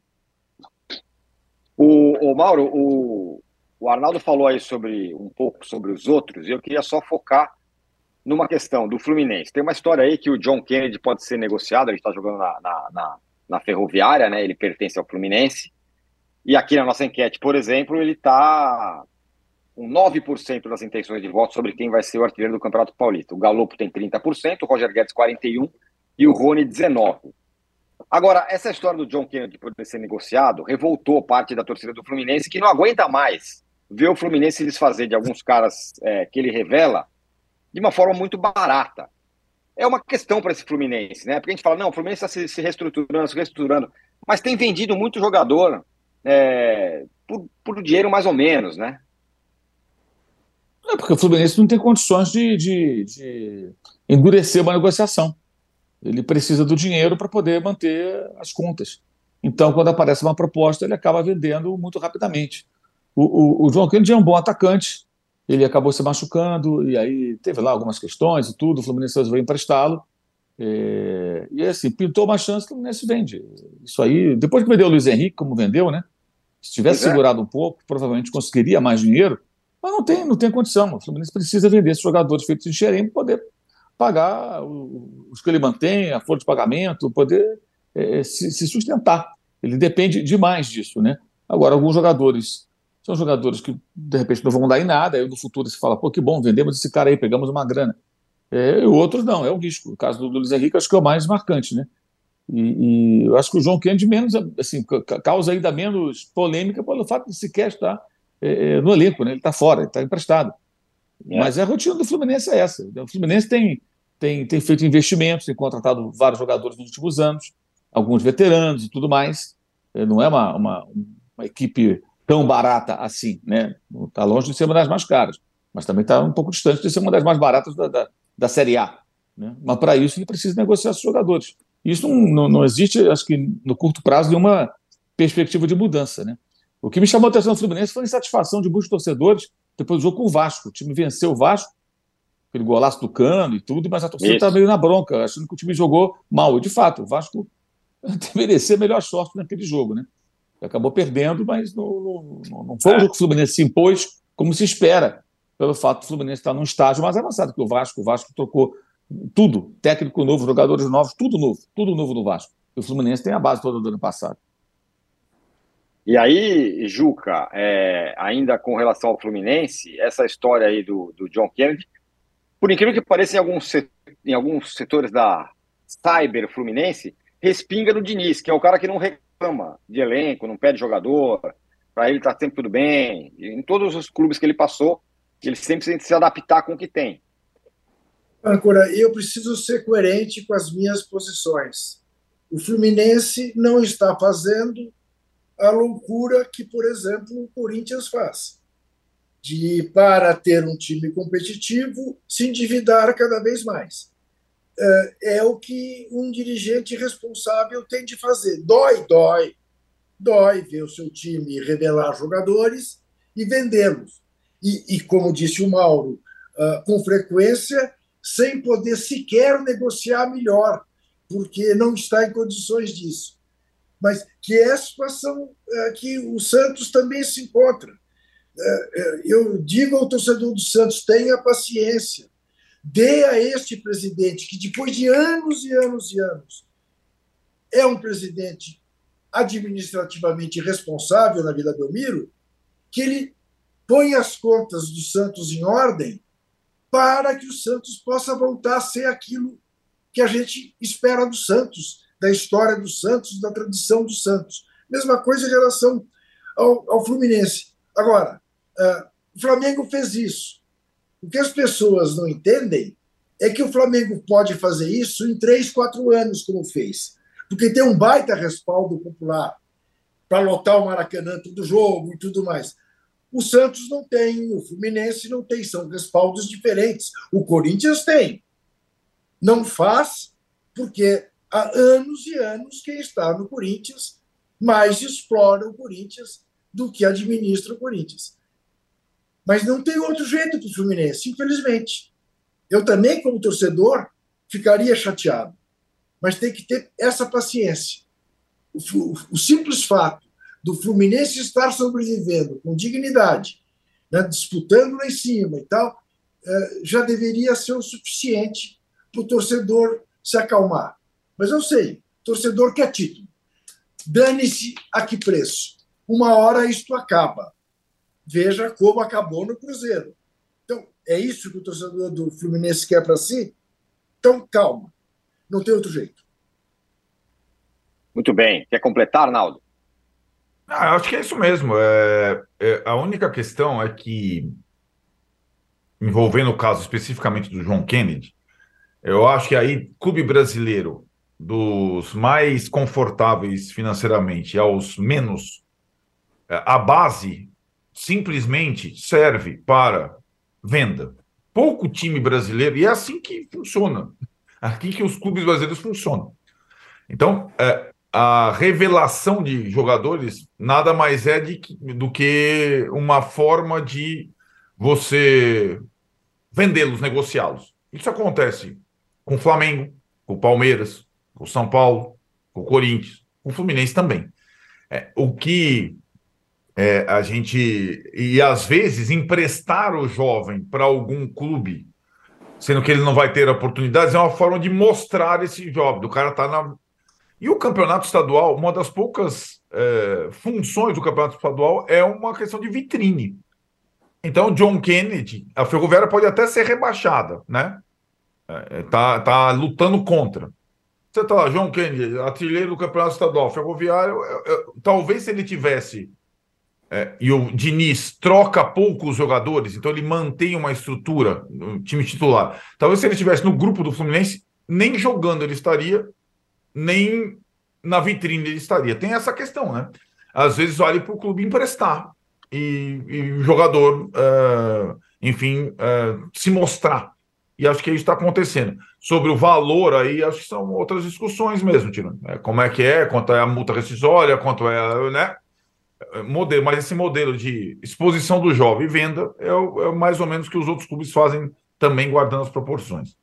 O, o Mauro, o, o Arnaldo falou aí sobre um pouco sobre os outros, e eu queria só focar numa questão do Fluminense. Tem uma história aí que o John Kennedy pode ser negociado, ele está jogando na, na, na, na ferroviária, né? Ele pertence ao Fluminense. E aqui na nossa enquete, por exemplo, ele está com 9% das intenções de voto sobre quem vai ser o artilheiro do Campeonato Paulista. O Galopo tem 30%, o Roger Guedes 41% e o Rony 19%. Agora, essa história do John Kennedy poder ser negociado revoltou parte da torcida do Fluminense que não aguenta mais ver o Fluminense se desfazer de alguns caras é, que ele revela de uma forma muito barata. É uma questão para esse Fluminense, né? Porque a gente fala, não, o Fluminense está se, se reestruturando, se reestruturando, mas tem vendido muito jogador é, por, por dinheiro mais ou menos, né? É porque o Fluminense não tem condições de, de, de endurecer uma negociação. Ele precisa do dinheiro para poder manter as contas. Então, quando aparece uma proposta, ele acaba vendendo muito rapidamente. O, o, o João Kennedy é um bom atacante, ele acabou se machucando, e aí teve lá algumas questões e tudo, o Fluminense resolveu emprestá-lo. É, e assim, pintou uma chance, o Fluminense vende. Isso aí, depois que vendeu o Luiz Henrique, como vendeu, né? Se tivesse é. segurado um pouco, provavelmente conseguiria mais dinheiro, mas não tem, não tem condição. O Fluminense precisa vender esses jogadores feitos em xerém para poder pagar os que ele mantém, a folha de pagamento, poder é, se, se, sustentar. Ele depende demais disso, né? Agora, alguns jogadores são jogadores que, de repente, não vão dar em nada, aí no futuro se fala, pô, que bom, vendemos esse cara aí, pegamos uma grana. É, e outros não, é um risco. O caso do, do Luiz Henrique acho que é o mais marcante, né? E, e, eu acho que o João Kennedy menos, assim, causa ainda menos polêmica pelo fato de sequer estar é, é, no elenco, né? ele está fora, ele está emprestado. É. Mas a rotina do Fluminense é essa. O Fluminense tem, tem, tem feito investimentos, tem contratado vários jogadores nos últimos anos, alguns veteranos e tudo mais. É, não é uma, uma, uma equipe tão barata assim, né? Está longe de ser uma das mais caras, mas também está um pouco distante de ser uma das mais baratas da, da, da Série A. Né? Mas para isso ele precisa negociar esses jogadores. Isso não, não, existe, acho que no curto prazo, nenhuma perspectiva de mudança. Né? O que me chamou a atenção do Fluminense foi a insatisfação de muitos torcedores depois do jogo com o Vasco. O time venceu o Vasco, aquele golaço do Cano e tudo, mas a torcida está meio na bronca, achando que o time jogou mal. E, de fato, o Vasco ser melhor sorte naquele jogo, né? Acabou perdendo, mas não, não, não foi um é. jogo que o Fluminense se impôs como se espera, pelo fato do Fluminense estar num estágio mais avançado que o Vasco. O Vasco trocou tudo, técnico novo, jogadores novos, tudo novo, tudo novo no Vasco. E o Fluminense tem a base toda do ano passado. E aí, Juca, é, ainda com relação ao Fluminense, essa história aí do, do John Kennedy, por incrível que pareça, em alguns, em alguns setores da Cyber Fluminense, respinga no Diniz, que é o cara que não reclama de elenco, não pede jogador, para ele tá sempre tudo bem. Em todos os clubes que ele passou, ele sempre tem que se adaptar com o que tem. Âncora, eu preciso ser coerente com as minhas posições. O Fluminense não está fazendo a loucura que, por exemplo, o Corinthians faz, de, para ter um time competitivo, se endividar cada vez mais. É, é o que um dirigente responsável tem de fazer. Dói, dói. Dói ver o seu time revelar jogadores e vendê-los. E, e, como disse o Mauro, uh, com frequência, sem poder sequer negociar melhor, porque não está em condições disso mas que é a situação é, que o Santos também se encontra. É, é, eu digo ao torcedor do Santos: tenha paciência, dê a este presidente, que depois de anos e anos e anos é um presidente administrativamente responsável na Vila Belmiro, que ele põe as contas do Santos em ordem para que o Santos possa voltar a ser aquilo que a gente espera do Santos, da história do Santos, da tradição do Santos. Mesma coisa em relação ao, ao Fluminense. Agora, uh, o Flamengo fez isso. O que as pessoas não entendem é que o Flamengo pode fazer isso em três, quatro anos, como fez. Porque tem um baita respaldo popular para lotar o Maracanã todo jogo e tudo mais. O Santos não tem, o Fluminense não tem, são respaldos diferentes. O Corinthians tem. Não faz porque há anos e anos quem está no Corinthians mais explora o Corinthians do que administra o Corinthians. Mas não tem outro jeito para o Fluminense, infelizmente. Eu também, como torcedor, ficaria chateado. Mas tem que ter essa paciência. O, o simples fato do Fluminense estar sobrevivendo com dignidade, né, disputando lá em cima e tal, eh, já deveria ser o suficiente para o torcedor se acalmar. Mas eu sei, torcedor quer título. Dane-se a que preço. Uma hora isto acaba. Veja como acabou no Cruzeiro. Então, é isso que o torcedor do Fluminense quer para si? Então, calma. Não tem outro jeito. Muito bem. Quer completar, Arnaldo? Ah, acho que é isso mesmo. É, é, a única questão é que, envolvendo o caso especificamente do João Kennedy, eu acho que aí, clube brasileiro dos mais confortáveis financeiramente aos menos, é, a base simplesmente serve para venda. Pouco time brasileiro, e é assim que funciona. Aqui que os clubes brasileiros funcionam. Então, é, a revelação de jogadores nada mais é de, do que uma forma de você vendê-los, negociá-los. Isso acontece com o Flamengo, com o Palmeiras, com o São Paulo, com o Corinthians, com o Fluminense também. É, o que é, a gente. E às vezes emprestar o jovem para algum clube, sendo que ele não vai ter oportunidades, é uma forma de mostrar esse jovem. Do cara tá na. E o campeonato estadual, uma das poucas é, funções do campeonato estadual é uma questão de vitrine. Então, John Kennedy, a Ferroviária pode até ser rebaixada, né? É, tá, tá lutando contra. Você está lá, João Kennedy, artilheiro do Campeonato Estadual, Ferroviário. Talvez se ele tivesse. É, e o Diniz troca pouco os jogadores, então ele mantém uma estrutura no time titular. Talvez se ele estivesse no grupo do Fluminense, nem jogando ele estaria, nem na vitrine ele estaria. Tem essa questão, né? Às vezes vale para o clube emprestar e, e o jogador, uh, enfim, uh, se mostrar. E acho que isso está acontecendo. Sobre o valor aí, acho que são outras discussões mesmo, Tino. É, como é que é, quanto é a multa rescisória, quanto é, né? É, modelo, mas esse modelo de exposição do jovem e venda é, é mais ou menos que os outros clubes fazem também guardando as proporções.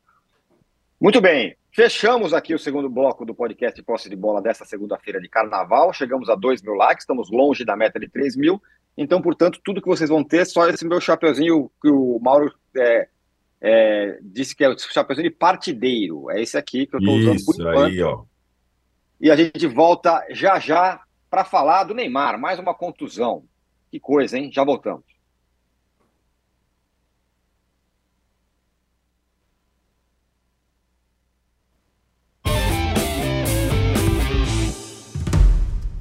Muito bem. Fechamos aqui o segundo bloco do podcast Posse de Bola dessa segunda-feira de carnaval. Chegamos a 2 mil likes, estamos longe da meta de 3 mil. Então, portanto, tudo que vocês vão ter, só esse meu chapeuzinho que o Mauro é, é, disse que é o chapeuzinho de partideiro. É esse aqui que eu estou usando por enquanto. Aí, ó. E a gente volta já já para falar do Neymar, mais uma contusão. Que coisa, hein? Já voltamos.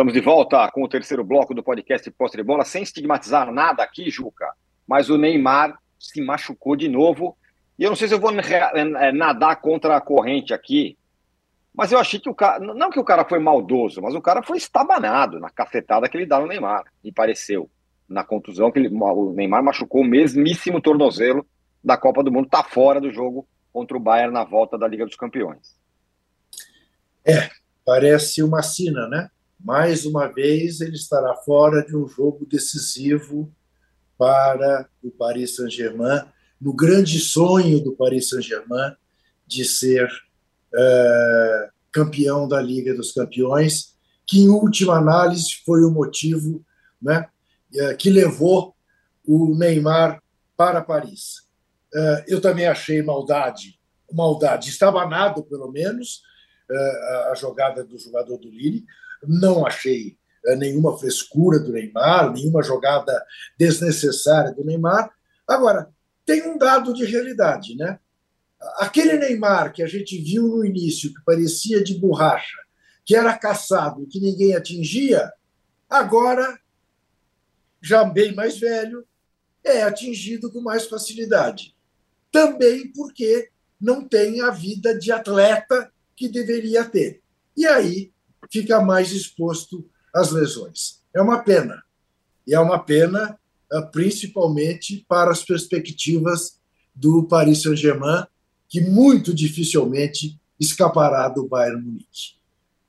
Estamos de volta com o terceiro bloco do podcast Posse de Bola, sem estigmatizar nada aqui, Juca, mas o Neymar se machucou de novo. E eu não sei se eu vou é, nadar contra a corrente aqui, mas eu achei que o cara. Não que o cara foi maldoso, mas o cara foi estabanado na cafetada que ele dá no Neymar, me pareceu. Na contusão que ele, o Neymar machucou o mesmíssimo tornozelo da Copa do Mundo, está fora do jogo contra o Bayern na volta da Liga dos Campeões. É, parece uma sina, né? Mais uma vez ele estará fora de um jogo decisivo para o Paris Saint-Germain, no grande sonho do Paris Saint-Germain de ser uh, campeão da Liga dos Campeões, que em última análise foi o motivo né, uh, que levou o Neymar para Paris. Uh, eu também achei maldade, maldade, estava nada pelo menos, a jogada do jogador do Lille, não achei eh, nenhuma frescura do Neymar, nenhuma jogada desnecessária do Neymar. Agora, tem um dado de realidade, né? Aquele Neymar que a gente viu no início, que parecia de borracha, que era caçado, que ninguém atingia, agora, já bem mais velho, é atingido com mais facilidade. Também porque não tem a vida de atleta que deveria ter. E aí fica mais exposto às lesões. É uma pena. E é uma pena, ah, principalmente para as perspectivas do Paris Saint-Germain, que muito dificilmente escapará do Bayern Munique.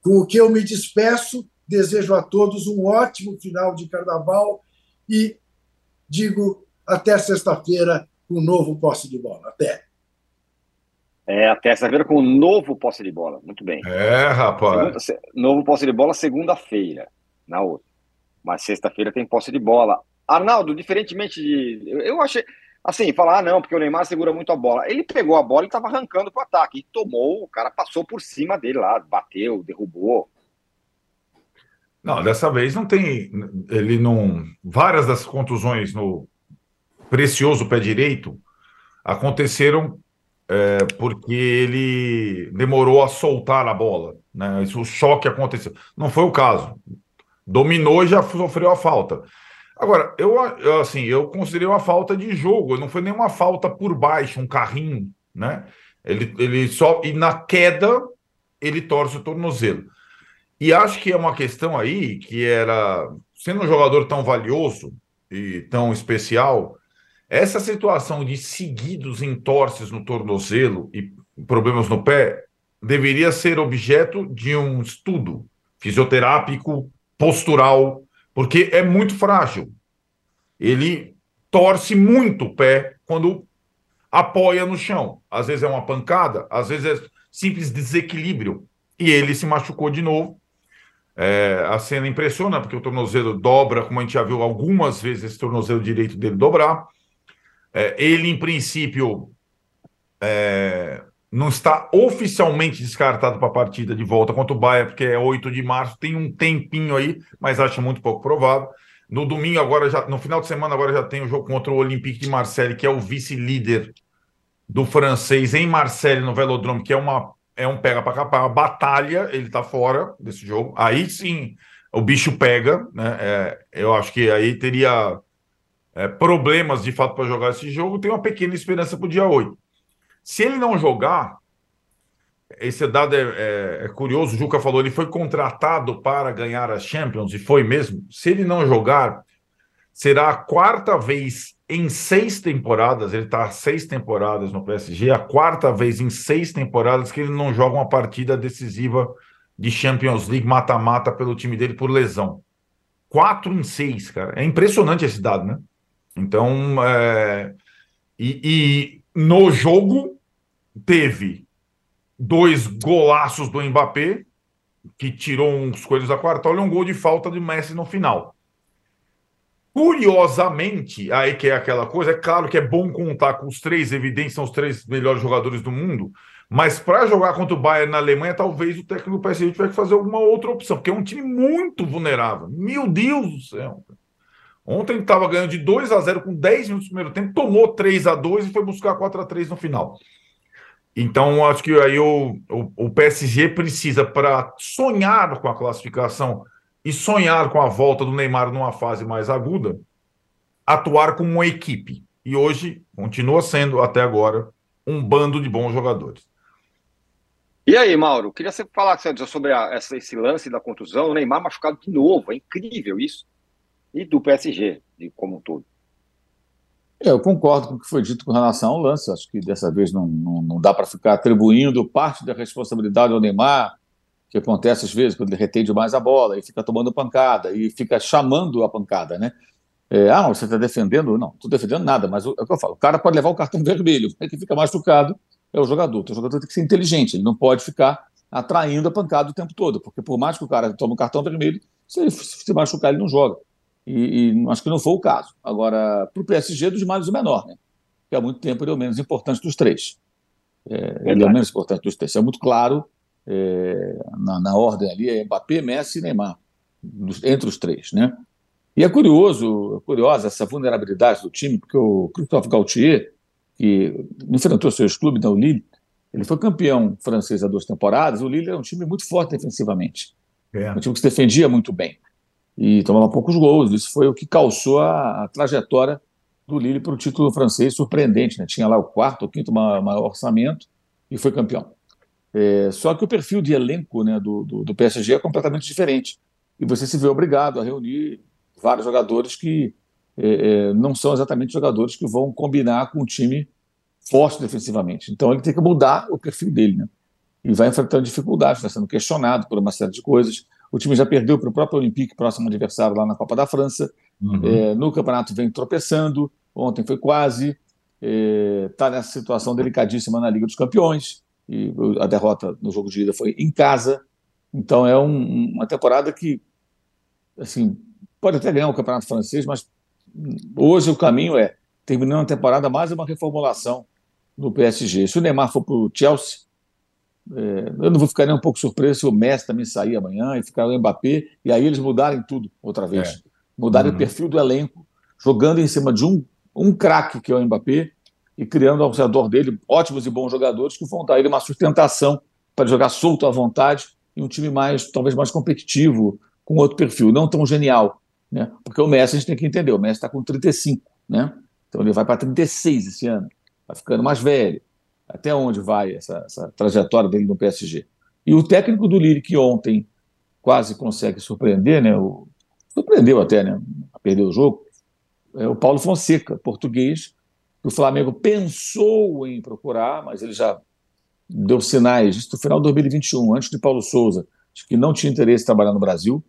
Com o que eu me despeço, desejo a todos um ótimo final de carnaval e digo até sexta-feira com um novo posse de bola. Até. É, até terça-feira com um novo posse de bola. Muito bem. É, rapaz. Segunda, novo posse de bola segunda-feira, na outra. Mas sexta-feira tem posse de bola. Arnaldo, diferentemente de. Eu achei. Assim, falar, ah, não, porque o Neymar segura muito a bola. Ele pegou a bola e estava arrancando para o ataque. E tomou, o cara passou por cima dele lá, bateu, derrubou. Não, dessa vez não tem. Ele não. Várias das contusões no precioso pé direito aconteceram é, porque ele demorou a soltar a bola. Né? Isso, o choque aconteceu. Não foi o caso. Dominou e já sofreu a falta. Agora, eu, assim, eu considerei uma falta de jogo, não foi nenhuma falta por baixo, um carrinho, né? Ele, ele só. E na queda, ele torce o tornozelo. E acho que é uma questão aí que era. Sendo um jogador tão valioso e tão especial, essa situação de seguidos entorces no tornozelo e problemas no pé deveria ser objeto de um estudo fisioterápico, postural, porque é muito frágil. Ele torce muito o pé quando apoia no chão. Às vezes é uma pancada, às vezes é simples desequilíbrio. E ele se machucou de novo. É, a cena impressiona, porque o tornozelo dobra, como a gente já viu algumas vezes esse tornozelo direito dele dobrar. É, ele, em princípio, é, não está oficialmente descartado para a partida de volta contra o Bahia, porque é 8 de março, tem um tempinho aí, mas acho muito pouco provável. No domingo, agora já, no final de semana, agora já tem o jogo contra o Olympique de Marseille, que é o vice-líder do francês em Marseille, no Velodrome, que é uma é um pega para capar, uma batalha, ele está fora desse jogo. Aí sim o bicho pega, né? É, eu acho que aí teria é, problemas de fato para jogar esse jogo. Tem uma pequena esperança para o dia 8. Se ele não jogar, esse dado é, é, é, curioso. O Juca falou, ele foi contratado para ganhar a Champions, e foi mesmo. Se ele não jogar, será a quarta vez em seis temporadas, ele está seis temporadas no PSG, a quarta vez em seis temporadas que ele não joga uma partida decisiva de Champions League mata-mata pelo time dele por lesão. Quatro em seis, cara. É impressionante esse dado, né? Então, é... e, e no jogo teve dois golaços do Mbappé, que tirou uns coelhos da quartola, e um gol de falta de Messi no final. Curiosamente, aí que é aquela coisa, é claro que é bom contar com os três, evidentes, são os três melhores jogadores do mundo, mas para jogar contra o Bayern na Alemanha, talvez o técnico do PSG tiver que fazer alguma outra opção, porque é um time muito vulnerável. Meu Deus do céu. Ontem estava ganhando de 2 a 0 com 10 minutos do primeiro tempo, tomou 3 a 2 e foi buscar 4 a 3 no final. Então, acho que aí o, o, o PSG precisa, para sonhar com a classificação, e sonhar com a volta do Neymar numa fase mais aguda, atuar como uma equipe. E hoje continua sendo, até agora, um bando de bons jogadores. E aí, Mauro, queria você falar sobre a, essa, esse lance da contusão, o Neymar machucado de novo, é incrível isso. E do PSG, de como um todo. Eu concordo com o que foi dito com relação ao lance. Acho que dessa vez não, não, não dá para ficar atribuindo parte da responsabilidade ao Neymar, que acontece às vezes quando ele retém demais a bola e fica tomando pancada e fica chamando a pancada, né? É, ah, você está defendendo? Não, estou defendendo nada, mas é o que eu falo. O cara pode levar o cartão vermelho, é que fica machucado é o jogador. O jogador tem que ser inteligente, ele não pode ficar atraindo a pancada o tempo todo, porque por mais que o cara tome o cartão vermelho, se ele se machucar, ele não joga. E, e acho que não foi o caso. Agora, para o PSG, dos males o menor, né? Que há muito tempo ele é o menos importante dos três. É, ele é o menos importante dos três. Isso é muito claro é, na, na, ordem ali, é Mbappé, Messi e Neymar, entre os três, né? E é curioso, é curiosa essa vulnerabilidade do time, porque o Christophe Gaultier, que enfrentou seus clubes, o Lille, ele foi campeão francês há duas temporadas, o Lille era um time muito forte defensivamente, é. um time que se defendia muito bem e tomava poucos gols, isso foi o que calçou a, a trajetória do Lille para o título francês surpreendente, né? tinha lá o quarto ou quinto maior orçamento e foi campeão. É, só que o perfil de elenco né, do, do, do, PSG é completamente diferente. E você se vê obrigado a reunir vários jogadores que é, é, não são exatamente jogadores que vão combinar com um time forte defensivamente. Então ele tem que mudar o perfil dele. Né? E vai enfrentando dificuldades, está sendo questionado por uma série de coisas. O time já perdeu para o próprio Olympique, próximo adversário lá na Copa da França. Uhum. É, no campeonato vem tropeçando. Ontem foi quase. Está é, nessa situação delicadíssima na Liga dos Campeões e a derrota no jogo de ida foi em casa. Então é um, uma temporada que, assim, pode até ganhar o campeonato francês, mas hoje o caminho é terminando a temporada mais uma reformulação no PSG. Se o Neymar for para o Chelsea, eu não vou ficar nem um pouco surpreso se o Messi também sair amanhã e ficar o Mbappé, e aí eles mudarem tudo outra vez. É. Mudarem uhum. o perfil do elenco, jogando em cima de um, um craque que é o Mbappé, e criando ao redor dele ótimos e bons jogadores que vão dar ele uma sustentação para jogar solto à vontade e um time mais, talvez mais competitivo, com outro perfil, não tão genial. Né? Porque o Messi a gente tem que entender, o Messi está com 35, né? então ele vai para 36 esse ano, está ficando mais velho. Até onde vai essa, essa trajetória dele no PSG? E o técnico do Lille, que ontem quase consegue surpreender, né? O, surpreendeu até, né? A perder o jogo, é o Paulo Fonseca, português, que o Flamengo pensou em procurar, mas ele já deu sinais, isso no final de 2021, antes de Paulo Souza, de que não tinha interesse em trabalhar no Brasil.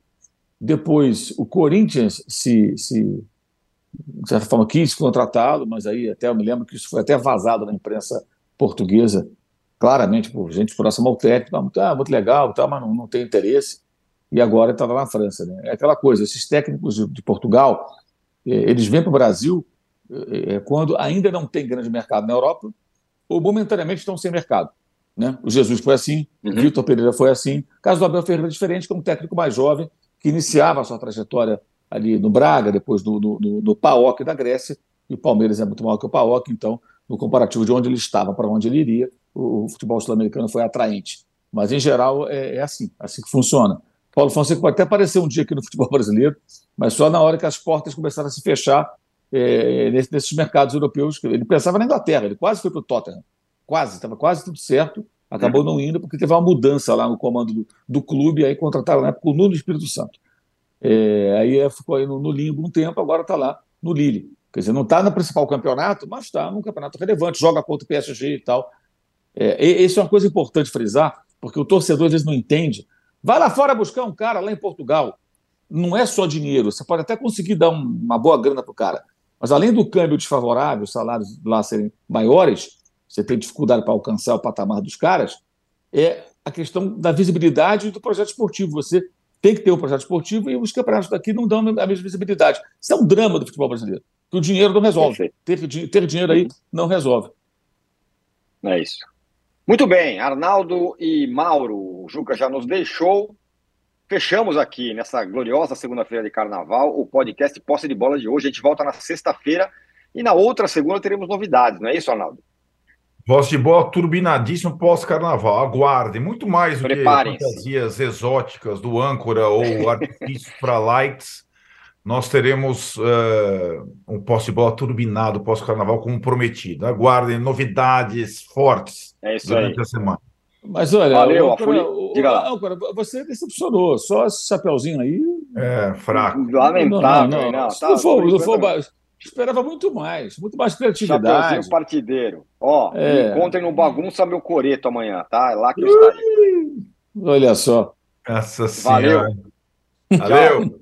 Depois, o Corinthians se, se de certa forma, quis contratá-lo, mas aí até eu me lembro que isso foi até vazado na imprensa portuguesa, claramente por gente próxima ao técnico, ah, muito, ah, muito legal, tá, mas não, não tem interesse. E agora está lá na França. Né? É aquela coisa, esses técnicos de, de Portugal, eh, eles vêm para o Brasil é, quando ainda não tem grande mercado na Europa ou momentaneamente estão sem mercado. Né? O Jesus foi assim, uhum. Vitor Pereira foi assim. O caso do Abel Ferreira é diferente, que é um técnico mais jovem, que iniciava a sua trajetória ali no Braga, depois no, no, no, no PAOK da Grécia, e o Palmeiras é muito maior que o PAOK, então, no comparativo de onde ele estava para onde ele iria, o, o futebol sul-americano foi atraente. Mas, em geral, é, é assim, assim que funciona. Paulo Fonseca pode até aparecer um dia aqui no futebol brasileiro, mas só na hora que as portas começaram a se fechar é, nesses mercados europeus. Ele pensava na Inglaterra, ele quase foi para o Tottenham, quase, estava quase tudo certo, acabou não indo porque teve uma mudança lá no comando do, do clube, aí contrataram na época o Nuno Espírito Santo. É, aí ficou aí no, no, limbo um tempo, agora está lá no Lille. Quer dizer, não está no principal campeonato, mas está num campeonato relevante, joga contra o PSG e tal. É, isso é uma coisa importante frisar, porque o torcedor às vezes não entende. Vai lá fora buscar um cara lá em Portugal. Não é só dinheiro, você pode até conseguir dar um, uma boa grana para o cara. Mas além do câmbio desfavorável, os salários lá serem maiores, você tem dificuldade para alcançar o patamar dos caras, é a questão da visibilidade do projeto esportivo. Você tem que ter um projeto esportivo e os campeonatos daqui não dão a mesma visibilidade. Isso é um drama do futebol brasileiro, que o dinheiro não resolve. Ter, ter dinheiro aí não resolve. É isso. Muito bem, Arnaldo e Mauro, o Juca já nos deixou. Fechamos aqui nessa gloriosa segunda-feira de carnaval o podcast Posse de Bola de hoje. A gente volta na sexta-feira e na outra segunda teremos novidades, não é isso, Arnaldo? Voz de bola turbinadíssimo pós-carnaval. Aguardem muito mais do que fantasias exóticas do âncora ou artifícios para likes. Nós teremos uh, um posse de bola turbinado pós-carnaval, como prometido. Aguardem novidades fortes é durante aí. a semana. Mas olha, Valeu, âncora, o, Diga lá. Âncora, você decepcionou. Só esse chapeuzinho aí. É, fraco. Lamentável. Não, não, não. não. Se tá, não for, não for, Esperava muito mais, muito mais criatividade. Chapeuzinho partideiro. Ó, é. me encontrem no Bagunça Meu Coreto amanhã, tá? É lá que eu estarei. Olha só. Essa senhora. Valeu.